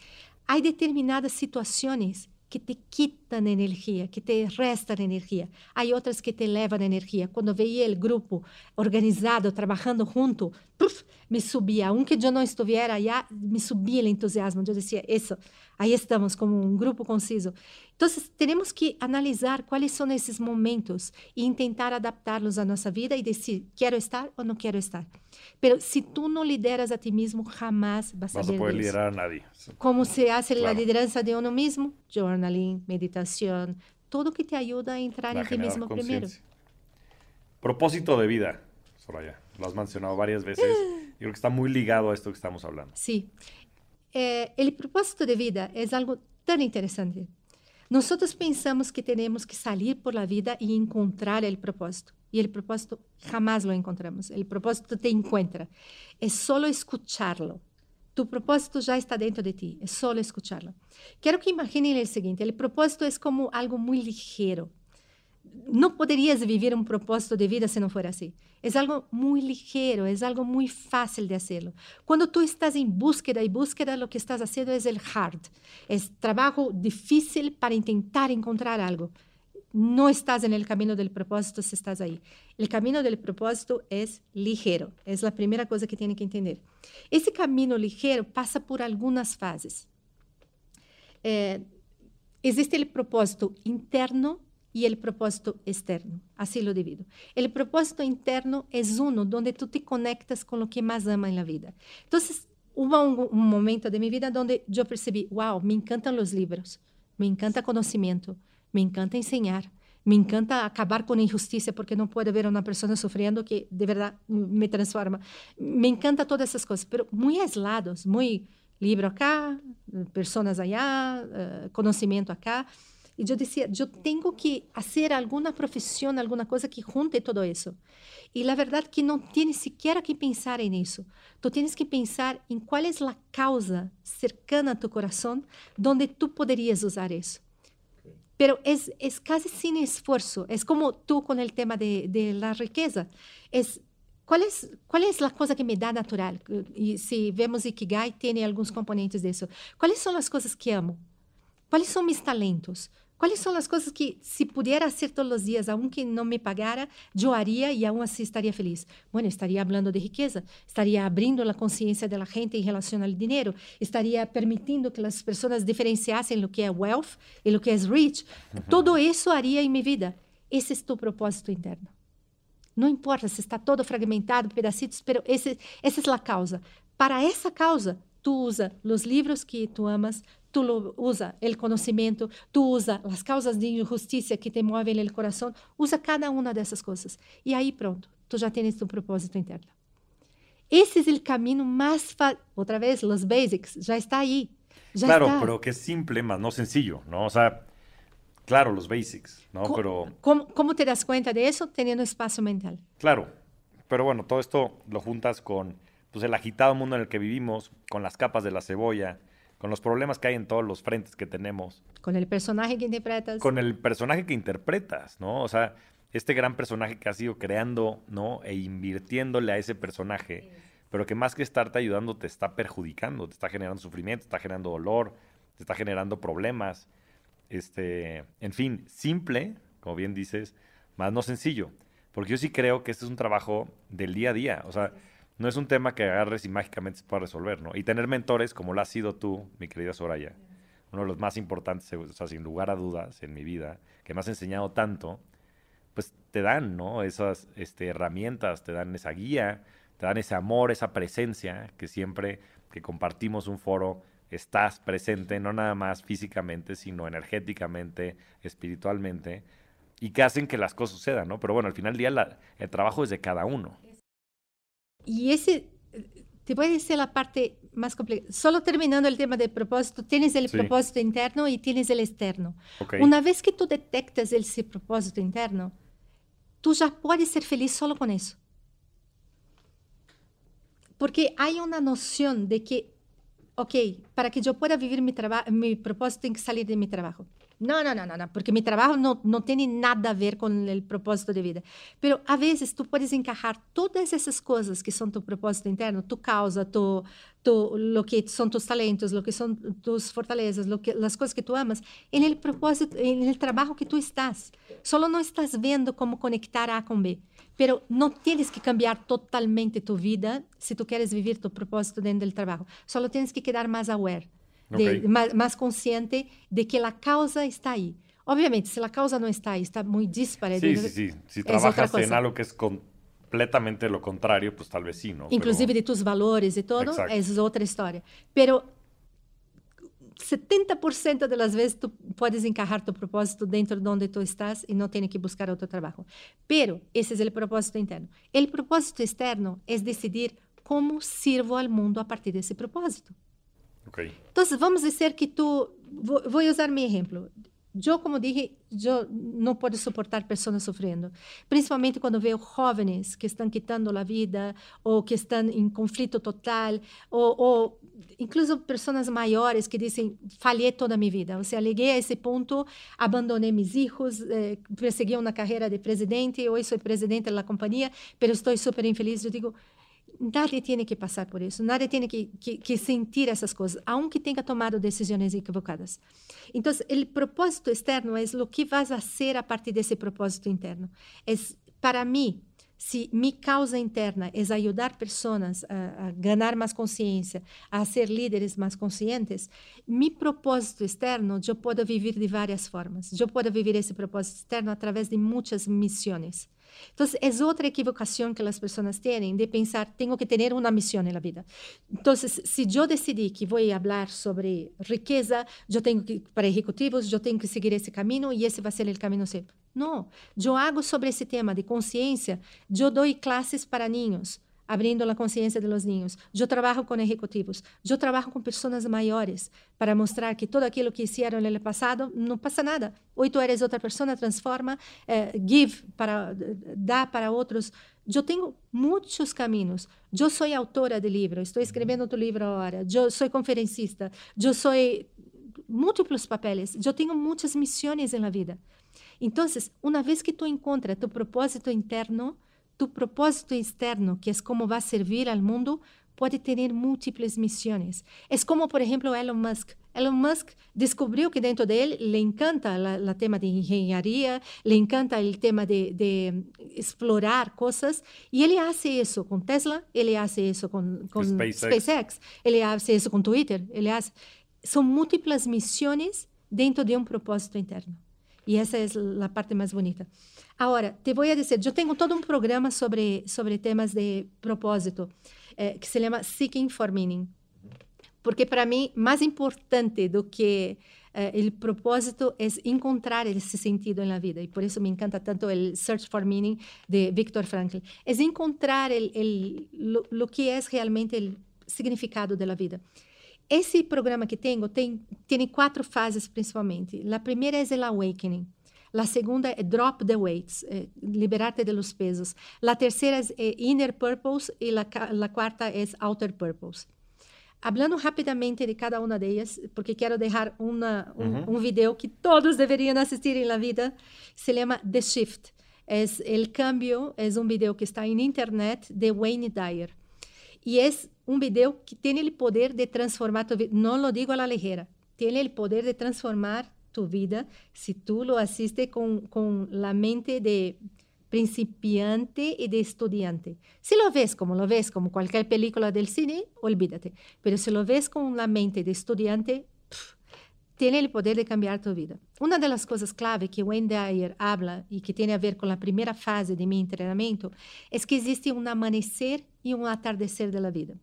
Hay determinadas situaciones que te quitan energia, que te restam energia. Há outras que te levam energia. Quando veia o grupo organizado, trabalhando junto, puff, me subia. Aunque eu não estivesse allá, me subia o entusiasmo. Eu dizia, isso, aí estamos, como um grupo conciso. Então, temos que analisar quais são esses momentos e tentar adaptá-los à nossa vida e decidir, quero estar ou não quero estar. Mas se tu não lideras a ti mesmo, jamás vas, vas a poder liderar a nadie. Como se hace claro. a liderança de uno mesmo? Journaling, meditação, tudo que te ajuda a entrar em ti mesmo primeiro. Propósito de vida, Soraya. Lo has mencionado varias veces. Yo creo que está muy ligado a esto que estamos hablando. Sí. Eh, el propósito de vida es algo tan interesante. Nosotros pensamos que tenemos que salir por la vida y encontrar el propósito. Y el propósito jamás lo encontramos. El propósito te encuentra. Es solo escucharlo. Tu propósito já está dentro de ti, é só escucharlo. Quero que imaginem o seguinte: o propósito é como algo muito ligeiro. Não poderias viver um propósito de vida se não for assim. É algo muito ligeiro, é algo muito fácil de hacerlo. Quando tu estás em búsqueda e búsqueda, o que estás fazendo é o hard. É trabalho difícil para tentar encontrar algo. Não estás no caminho do propósito se estás aí. O caminho do propósito é ligeiro. É a primeira coisa que tem que entender. Esse caminho ligeiro passa por algumas fases. Existe o propósito interno y el propósito externo. Así lo divido. El propósito interno es uno donde tú te conectas con lo que más ama en la vida. Hubo un, un momento de mi vida donde yo percibí, wow, me encantan los libros, me encanta conocimiento, me encanta enseñar, me encanta acabar con injusticia porque no puedo ver a una persona sufriendo que de verdad me transforma. Me encanta todas esas cosas, pero muy aislados, muy libro acá, personas allá, uh, conocimiento acá. E eu dizia, eu tenho que fazer alguma profissão, alguma coisa que junte tudo isso. E a verdade é que não tienes sequer que pensar em isso. Tu tienes que pensar em qual é a causa cercana a tu coração donde tu poderias usar isso. Pero es, es casi sin esfuerzo. Es como tú con el tema de, de la riqueza. Es ¿Cuál es, ¿Cuál es la cosa que me da natural? E se vemos Ikigai, tem alguns componentes disso. Quais são as coisas que amo? Quais são meus talentos? Quais são as coisas que, se pudiera hacer todos os dias, aunque não me pagara, eu haria e aún assim estaria feliz? Bueno, estaria falando de riqueza, estaria abrindo a consciência da gente em relação ao dinheiro, estaria permitindo que as pessoas diferenciassem o que é wealth e o que é rich. Uhum. Todo isso haria em minha vida. Esse é o propósito interno. Não importa se está todo fragmentado, pedacitos, pero esse, essa é a causa. Para essa causa, tu usa os livros que tu amas, tu usa o conhecimento, tu usa as causas de injustiça que te movem o coração, usa cada uma dessas coisas. E aí pronto, tu já tens tu propósito interno. Esse é o caminho mais fácil. Outra vez, os basics, já está aí. Já claro, está. pero que es simple, mas no sencillo, ¿no? O sea, claro, los basics, ¿no? ¿Cómo, pero... ¿cómo, ¿Cómo te das cuenta de eso? Teniendo espacio mental. Claro, pero bueno, todo esto lo juntas con pues, el agitado mundo en el que vivimos, con las capas de la cebolla, con los problemas que hay en todos los frentes que tenemos. Con el personaje que interpretas. Con el personaje que interpretas, ¿no? O sea, este gran personaje que has ido creando, ¿no? E invirtiéndole a ese personaje, pero que más que estarte ayudando te está perjudicando, te está generando sufrimiento, te está generando dolor, te está generando problemas. Este, en fin, simple, como bien dices, más no sencillo. Porque yo sí creo que este es un trabajo del día a día. O sea, no es un tema que agarres y mágicamente se pueda resolver, ¿no? Y tener mentores como lo has sido tú, mi querida Soraya, uno de los más importantes, sin lugar a dudas, en mi vida, que me has enseñado tanto, pues te dan, ¿no? Esas este, herramientas, te dan esa guía, te dan ese amor, esa presencia que siempre que compartimos un foro estás presente, no nada más físicamente, sino energéticamente, espiritualmente, y que hacen que las cosas sucedan, ¿no? Pero bueno, al final del día el trabajo es de cada uno. Y ese, te voy a decir la parte más complicada. Solo terminando el tema del propósito, tienes el Sí. propósito interno y tienes el externo. Ok. Una vez que tú detectas ese propósito interno, tú ya puedes ser feliz solo con eso. Porque hay una noción de que, ok, para que yo pueda vivir mi, mi propósito, tengo que salir de mi trabajo. No, no, no, no, porque mi trabajo no, no tiene nada a ver con el propósito de vida. Pero a veces tú puedes encajar todas esas cosas que son tu propósito interno, tu causa, tu, tu, lo que son tus talentos, lo que son tus fortalezas, lo que, las cosas que tú amas, en el propósito, en el trabajo que tú estás. Solo no estás viendo cómo conectar A con B. Pero no tienes que cambiar totalmente tu vida si tú quieres vivir tu propósito dentro del trabajo. Solo tienes que quedar más aware, de- Ok. más, más consciente de que la causa está ahí. Obviamente, si la causa no está ahí, está muy dispara. Sí, sí, sí. Si es otra trabajas en cosa. algo que es completamente lo contrario, pues tal vez sí, ¿no? inclusive Pero- de tus valores todo, Exacto. es otra historia. Pero 70% de las veces tú puedes encajar tu propósito dentro de donde tú estás y no tienes que buscar otro trabajo. Pero ese es el propósito interno. El propósito externo es decidir cómo sirvo al mundo a partir de ese propósito. Entonces, vamos a decir que tú, vo- voy a usar mi ejemplo. Yo, como dije, yo no puedo soportar personas sufriendo, principalmente cuando veo jóvenes que están quitando la vida o que están en conflicto total, o, o incluso mayores que dicen, falhé toda mi vida, o sea, llegué a ese punto, abandoné mis hijos, eh, perseguí una carrera de presidente, hoy soy presidente de la compañía, pero estoy súper infeliz. Yo digo, Nadie tiene que pasar por eso, nadie tiene que, que- que sentir esas cosas, aunque tenga tomado decisiones equivocadas. Entonces, el propósito externo es lo que vas a hacer a partir de ese propósito interno. Es, para mí, si mi causa interna es ayudar personas a, a ganar más conciencia, a ser líderes más conscientes, mi propósito externo yo puedo vivir de varias formas. Yo puedo vivir ese propósito externo a través de muchas misiones. Entonces, es otra equivocación que las personas tienen de pensar, tengo que tener una misión en la vida. Entonces, si yo decidí que voy a hablar sobre riqueza, yo tengo que, para ejecutivos, yo tengo que seguir ese camino y ese va a ser el camino siempre. No, yo hago sobre ese tema de conciencia, yo doy clases para niños, abriendo la conciencia de los niños. Yo trabajo con ejecutivos, yo trabajo con personas mayores para mostrar que todo aquello que hicieron en el pasado no pasa nada. Hoy tú eres otra persona, transforma, eh, give, para, da para otros. Yo tengo muchos caminos. Yo soy autora de libro, estoy escribiendo tu libro ahora. Yo soy conferencista, yo soy múltiplos papeles. Yo tengo muchas misiones en la vida. Entonces, una vez que tú encuentras tu propósito interno, tu propósito externo, que es cómo va a servir al mundo, puede tener múltiples misiones. Es como, por ejemplo, Elon Musk. Elon Musk descubrió que dentro de él le encanta el tema de ingeniería, le encanta el tema de, de, explorar cosas, y él hace eso con Tesla, él hace eso con, con SpaceX. SpaceX, él hace eso con Twitter, él hace... Son múltiples misiones dentro de un propósito interno. Y esa es la parte más bonita. Ahora, te voy a decir, yo tengo todo un programa sobre, sobre temas de propósito eh, que se llama Seeking for Meaning. Porque para mí, más importante do que eh, el propósito es encontrar ese sentido en la vida. Y por eso me encanta tanto el Search for Meaning de Viktor Frankl. Es encontrar lo que es realmente el significado de la vida. Esse programa que tenho tem, tem quatro fases principalmente. A primeira é o awakening. A segunda é drop the weights, é liberarte de los pesos. A terceira é inner purpose e a quarta é outer purpose. Hablando rapidamente de cada uma delas, porque quero deixar uma, um, uhum. um vídeo que todos deveriam assistir na vida, se chama The Shift. É o cambio, é um vídeo que está em internet de Wayne Dyer. Y es un video que tiene el poder de transformar tu vida. No lo digo a la ligera. Tiene el poder de transformar tu vida si tú lo asistes con, con la mente de principiante y de estudiante. Si lo ves como lo ves, como cualquier película del cine, olvídate. Pero si lo ves con la mente de estudiante, pff, tiene el poder de cambiar tu vida. Una de las cosas clave que Wayne Dyer habla y que tiene a ver con la primera fase de mi entrenamiento es que existe un amanecer y un atardecer de la vida.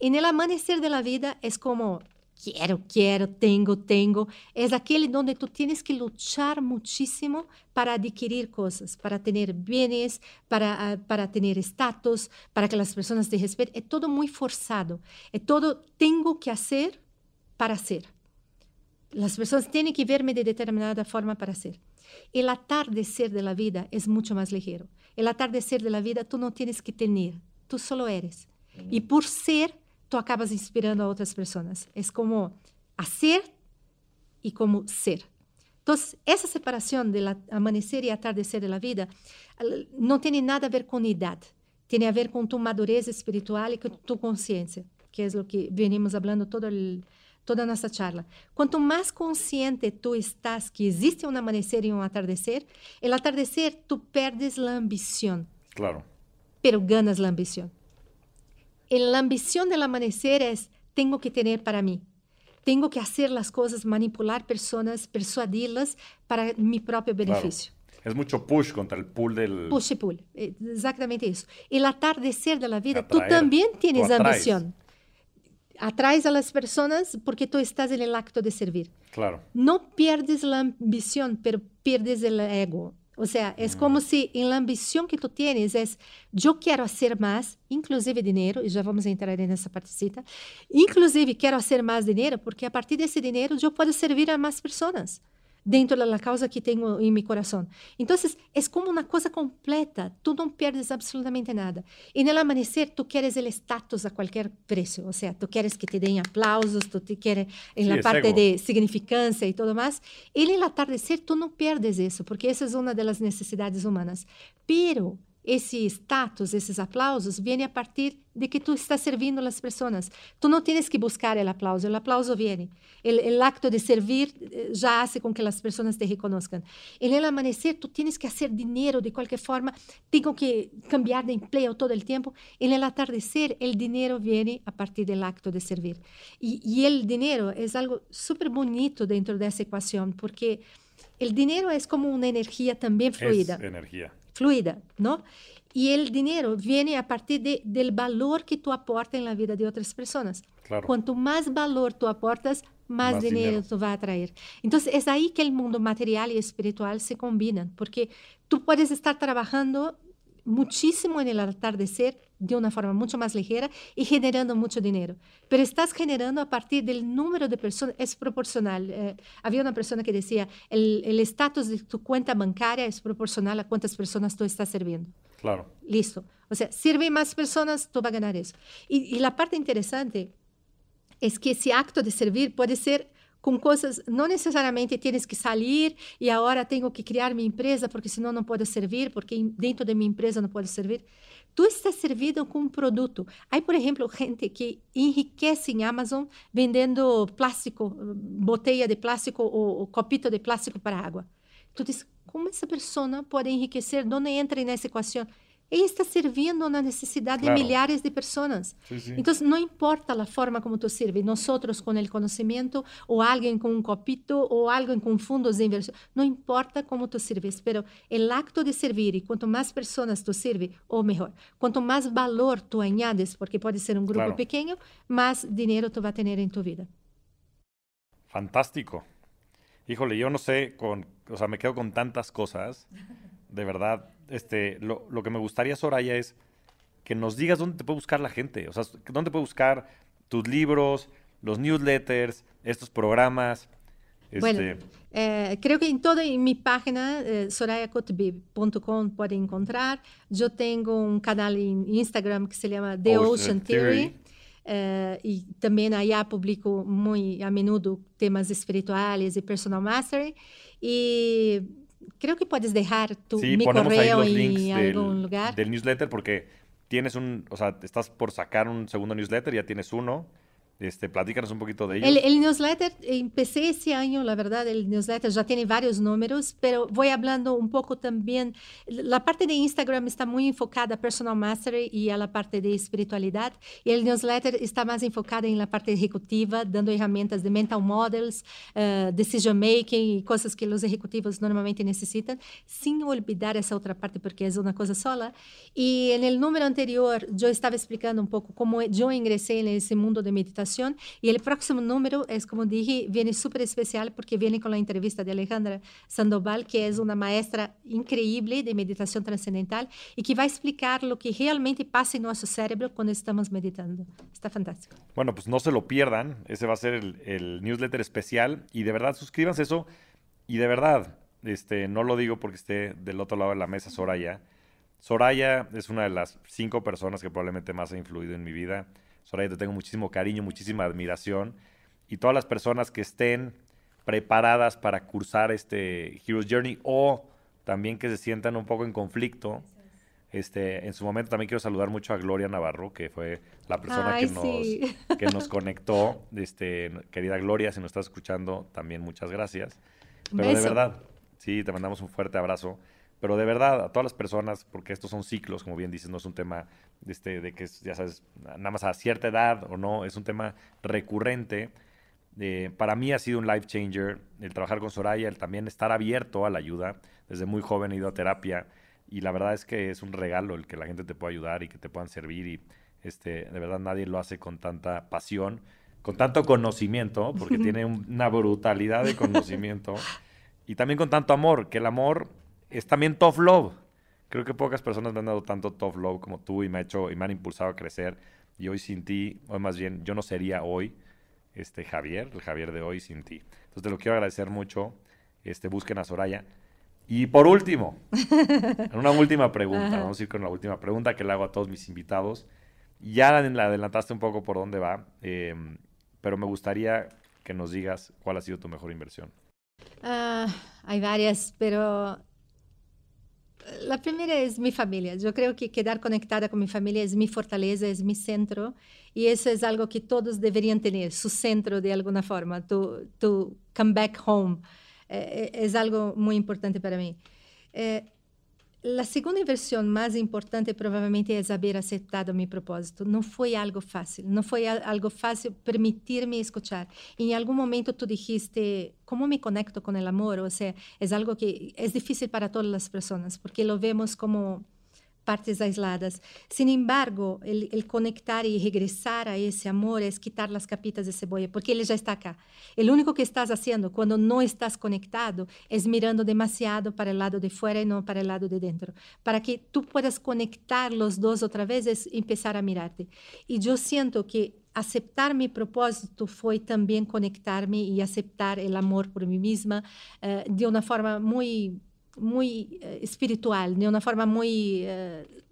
En el amanecer de la vida es como quiero, quiero, tengo, tengo, es aquel donde tú tienes que luchar muchísimo para adquirir cosas, para tener bienes, para, uh, para tener estatus, para que las personas te respeten. Es todo muy forzado. Es todo tengo que hacer para ser. Las personas tienen que verme de determinada forma para ser. El atardecer de la vida es mucho más ligero. El atardecer de la vida tú no tienes que tener, tú solo eres. Y por ser, tú acabas inspirando a otras personas. Es como hacer y como ser. Entonces, esa separación del amanecer y atardecer de la vida no tiene nada a ver con edad, tiene a ver con tu madurez espiritual y con tu conciencia, que es lo que venimos hablando todo el, toda nossa charla. Quanto mais consciente tu estás que existe um amanhecer e um atardecer, el atardecer tu perdes a ambição. Claro. Pero ganas a ambição. La ambição del amanecer es tengo que tener para mí. Tengo que hacer las cosas, manipular personas, persuadirlas para mi propio beneficio. Claro. Es mucho push contra el pull del... Push y pull, exactamente eso. El atardecer de la vida, Atraer. tú también tienes ambición atraes a las personas porque tú estás en el acto de servir. Claro. No pierdes la ambición, pero pierdes el ego. O sea, es mm. como si en la ambición que tú tienes es, yo quiero hacer más, inclusive dinero, y ya vamos a entrar en esa partecita, inclusive quiero hacer más dinero porque a partir de ese dinero yo puedo servir a más personas dentro da causa que tenho em meu coração. Então, é como uma coisa completa, tu não perdes absolutamente nada. E no amanhecer, tu queres o status a qualquer preço, ou seja, tu queres que te deem aplausos, tu te queres em la parte de significância e tudo mais. E no atardecer, tu não perdes isso, porque essa é uma das necessidades humanas. Pero esse status, esses aplausos, vêm a partir de que tu estás servindo as pessoas. Tu não tens que buscar o aplauso, o aplauso vem. O acto de servir eh, já hace com que as pessoas te reconozcan. En el amanecer, tu tienes que fazer dinheiro de qualquer forma, tenho que cambiar de emprego todo o tempo. En el atardecer, o dinheiro vem a partir do acto de servir. E o dinheiro é algo super bonito dentro dessa equação, porque o dinheiro é como uma energia também fluida. É energia fluida, ¿no? Y el dinero viene a partir de, del valor que tú aportas en la vida de otras personas. Claro. Cuanto más valor tú aportas, más, más dinero, dinero tú vas a traer. Entonces, es ahí que el mundo material y espiritual se combinan, porque tú puedes estar trabajando muchísimo en el atardecer de una forma mucho más ligera y generando mucho dinero. Pero estás generando a partir del número de personas, es proporcional. Eh, había una persona que decía, el estatus de tu cuenta bancaria es proporcional a cuántas personas tú estás sirviendo. Claro. Listo. O sea, sirve más personas, tú vas a ganar eso. Y, y la parte interesante es que ese acto de servir puede ser com coisas, não necessariamente tienes que sair e agora tenho que criar minha empresa porque senão não posso servir, porque dentro de minha empresa não posso servir. Tu estás servido com um produto. Há, por exemplo, gente que enriquece em Amazon vendendo plástico, botella de plástico ou, ou copito de plástico para água. Tu diz, como essa pessoa pode enriquecer? Onde entra nessa equação? Ele está servindo na necessidade claro. de milhares de pessoas. Sí, sí. Então, não importa a forma como tu sirve, nós com o conhecimento, ou alguém com um copito, ou alguém com fundos de inversão, não importa como tu sirves, pero o acto de servir, e quanto mais pessoas tu sirve, ou melhor, quanto mais valor tu añades, porque pode ser um grupo claro. pequeno, mais dinheiro tu vai ter em tu vida. Fantástico. Híjole, yo no sé, con, o sea, me quedo con tantas cosas, de verdad este, lo, lo, que me gustaría, Soraya, es que nos digas dónde te puede buscar la gente. O sea, dónde puede buscar tus libros, los newsletters, estos programas. Este... Bueno, eh, creo que en toda en mi página, eh, sorayacotb.com, puede encontrar. Yo tengo un canal en Instagram que se llama The Ocean, Ocean Theory. Theory. Uh, e também allá publico muito a menudo temas espirituais e personal mastery. E creo que puedes dejar tu, sí, mi correo en algún del, lugar. Del newsletter porque tienes un, o sea, estás por sacar un segundo newsletter, ya tienes uno. Este, platícanos un poquito de ello. El, el, newsletter, empecé ese año, la verdad, el newsletter ya tiene varios números, pero voy hablando un poco también. La parte de Instagram está muy enfocada a personal mastery y a la parte de espiritualidad, y el newsletter está más enfocada en la parte ejecutiva, dando herramientas de mental models, uh, decision making y cosas que los ejecutivos normalmente necesitan, sin olvidar esa otra parte porque es una cosa sola. Y en el número anterior yo estaba explicando un poco cómo yo ingresé en ese mundo de meditación Y el próximo número es, como dije, viene súper especial porque viene con la entrevista de Alejandra Sandoval, que es una maestra increíble de meditación trascendental y que va a explicar lo que realmente pasa en nuestro cerebro cuando estamos meditando. Está fantástico. Bueno, pues no se lo pierdan. Ese va a ser el, el newsletter especial y de verdad suscríbanse eso. Y de verdad, este, no lo digo porque esté del otro lado de la mesa Soraya. Soraya es una de las cinco personas que probablemente más ha influido en mi vida. Soraya, te tengo muchísimo cariño, muchísima admiración. Y todas las personas que estén preparadas para cursar este Hero's Journey o también que se sientan un poco en conflicto. Este, en su momento también quiero saludar mucho a Gloria Navarro, que fue la persona que, nos, que nos conectó. Este, querida Gloria, si nos estás escuchando, también muchas gracias. Pero de verdad, sí, te mandamos un fuerte abrazo. Pero de verdad, a todas las personas, porque estos son ciclos, como bien dices, no es un tema este, de que, ya sabes, nada más a cierta edad o no, es un tema recurrente. Eh, para mí ha sido un life changer el trabajar con Soraya, el también estar abierto a la ayuda. Desde muy joven he ido a terapia y la verdad es que es un regalo el que la gente te pueda ayudar y que te puedan servir y este, de verdad nadie lo hace con tanta pasión, con tanto conocimiento, porque tiene una brutalidad de conocimiento y también con tanto amor, que el amor es también tough love. Creo que pocas personas me han dado tanto tough love como tú y me, ha hecho, y me han impulsado a crecer. Y hoy sin ti, o más bien, yo no sería hoy este Javier, el Javier de hoy sin ti. Entonces te lo quiero agradecer mucho. Este, busquen a Soraya. Y por último, una última pregunta. Vamos a ir con la última pregunta que le hago a todos mis invitados. Ya la adelantaste un poco por dónde va, em, pero me gustaría que nos digas cuál ha sido tu mejor inversión. Uh, hay varias, pero la primera es mi familia. Yo creo que quedar conectada con mi familia es mi fortaleza, es mi centro. Y eso es algo que todos deberían tener, su centro de alguna forma, tu, tu come back home. Es algo muy importante para. Eh, La segunda inversión más importante probablemente es haber aceptado mi propósito. No fue algo fácil, no fue algo fácil permitirme escuchar. En algún momento tú dijiste, ¿cómo me conecto con el amor? O sea, es algo que es difícil para todas las personas porque lo vemos como partes aisladas. Sin embargo, el, el, conectar y regresar a ese amor es quitar las capitas de cebolla, porque ele já está acá. El único que estás haciendo cuando no estás conectado es mirando demasiado para el lado de fuera y no para el lado de dentro. Para que tú puedas conectar los dos otra vez es empezar a mirarte. Y yo siento que aceptar mi propósito foi também conectar-me e aceitar o amor por mim mesma uh, de uma forma muito muy uh, espiritual, de una forma muy... Uh,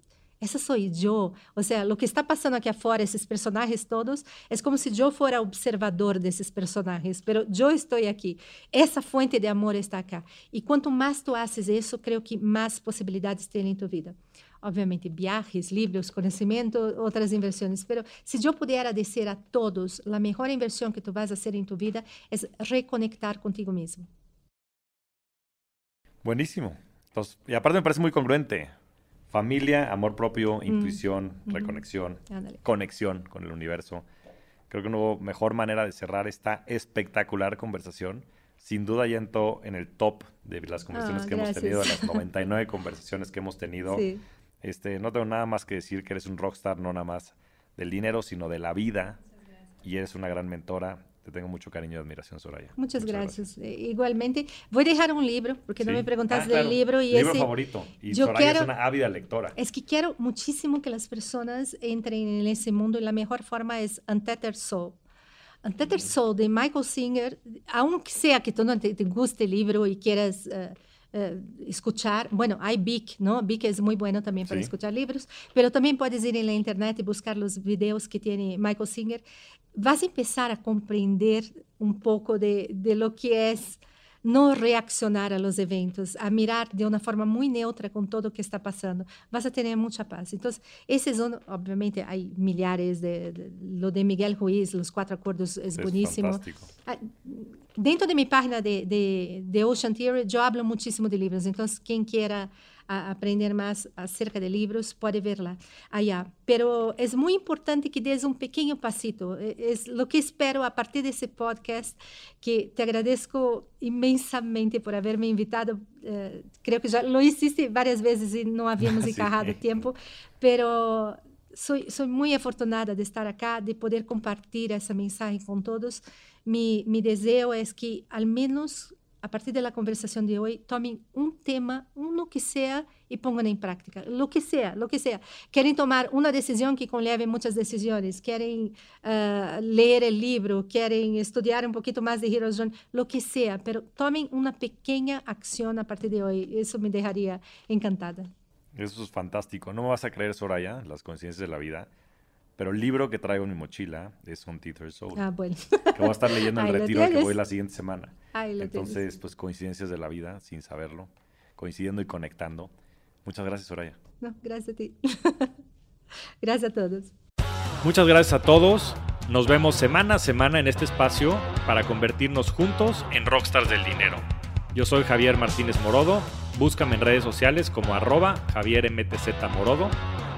essa sou eu. Ou seja, o que está passando aqui afora, esses personagens todos, é como se eu fosse observador desses personagens, mas eu estou aqui. Essa fonte de amor está acá. E quanto mais tu haces isso, creio que mais possibilidades tem em tua vida. Obviamente, viajes, livros, conhecimento, outras inversões. Mas se eu puder agradecer a todos, a melhor inversão que tu vas a fazer em tua vida é reconectar contigo mesmo. Buenísimo. Entonces, y aparte me parece muy congruente. Familia, amor propio, mm. intuición, reconexión, conexión con el universo. Creo que una mejor manera de cerrar esta espectacular conversación. Sin duda ya entró en el top de las conversaciones ah, que hemos tenido, de las 99 conversaciones que hemos tenido. Este, no tengo nada más que decir que eres un rockstar, no nada más del dinero, sino de la vida. Y eres una gran mentora te tengo mucho cariño y admiración, Soraya. Muchas, gracias. Eh, igualmente. Voy a dejar un libro, porque no me preguntaste ah, del libro. Y libro favorito. Y yo Soraya es una ávida lectora. Es que quiero muchísimo que las personas entren en ese mundo y la mejor forma es Untethered Soul. Untethered mm. Soul de Michael Singer, aunque sea que tú no te, guste el libro y quieras... Uh, Uh, escuchar, bueno, hay Bic, ¿no? Bic es muy bueno también para sí. escuchar libros, pero también puedes ir en la internet y buscar los videos que tiene Michael Singer vas a empezar a comprender un poco de, de lo que es no reaccionar a los eventos, a mirar de una forma muy neutra con todo lo que está pasando, vas a tener mucha paz. Entonces, ese es uno, obviamente hay millares de, de, lo de Miguel Ruiz, los cuatro acuerdos es, es buenísimo. Fantástico. Ah, dentro de mi página de, de, de Ocean Theory, yo hablo muchísimo de libros, entonces quien quiera a aprender más acerca de libros, puede verla allá. Pero es muy importante que des un pequeño pasito. E, es lo que espero a partir de ese podcast, que te agradezco inmensamente por haberme invitado. Uh, creo que ya lo hiciste varias veces y no habíamos encarrado sí. tiempo, pero muito afortunada de estar aqui, de poder compartilhar essa mensagem com todos. Mi, mi desejo é que, ao menos a partir da conversação de hoje, tomem um tema, um que seja, e ponham em prática. Lo que seja, lo que seja. Querem tomar uma decisão que conleve muitas decisões, querem uh, ler o livro, querem estudar um pouquinho mais de Heroes Journey, lo que seja, mas tomem uma pequena ação a partir de hoje. Isso me deixaria encantada. Eso es fantástico. No me vas a creer, Soraya, las coincidencias de la vida. Pero el libro que traigo en mi mochila es On Teeter Soul. Ah, bueno. Que voy a estar leyendo en el retiro que voy la siguiente semana. Ahí lo Entonces, tienes. pues coincidencias de la vida, sin saberlo. Coincidiendo y conectando. Muchas gracias, Soraya. No, gracias a ti. gracias a todos. Muchas gracias a todos. Nos vemos semana a semana en este espacio para convertirnos juntos en rockstars del dinero. Yo soy Javier Martínez Morodo. Búscame en redes sociales como arroba Javier MTZ Morodo.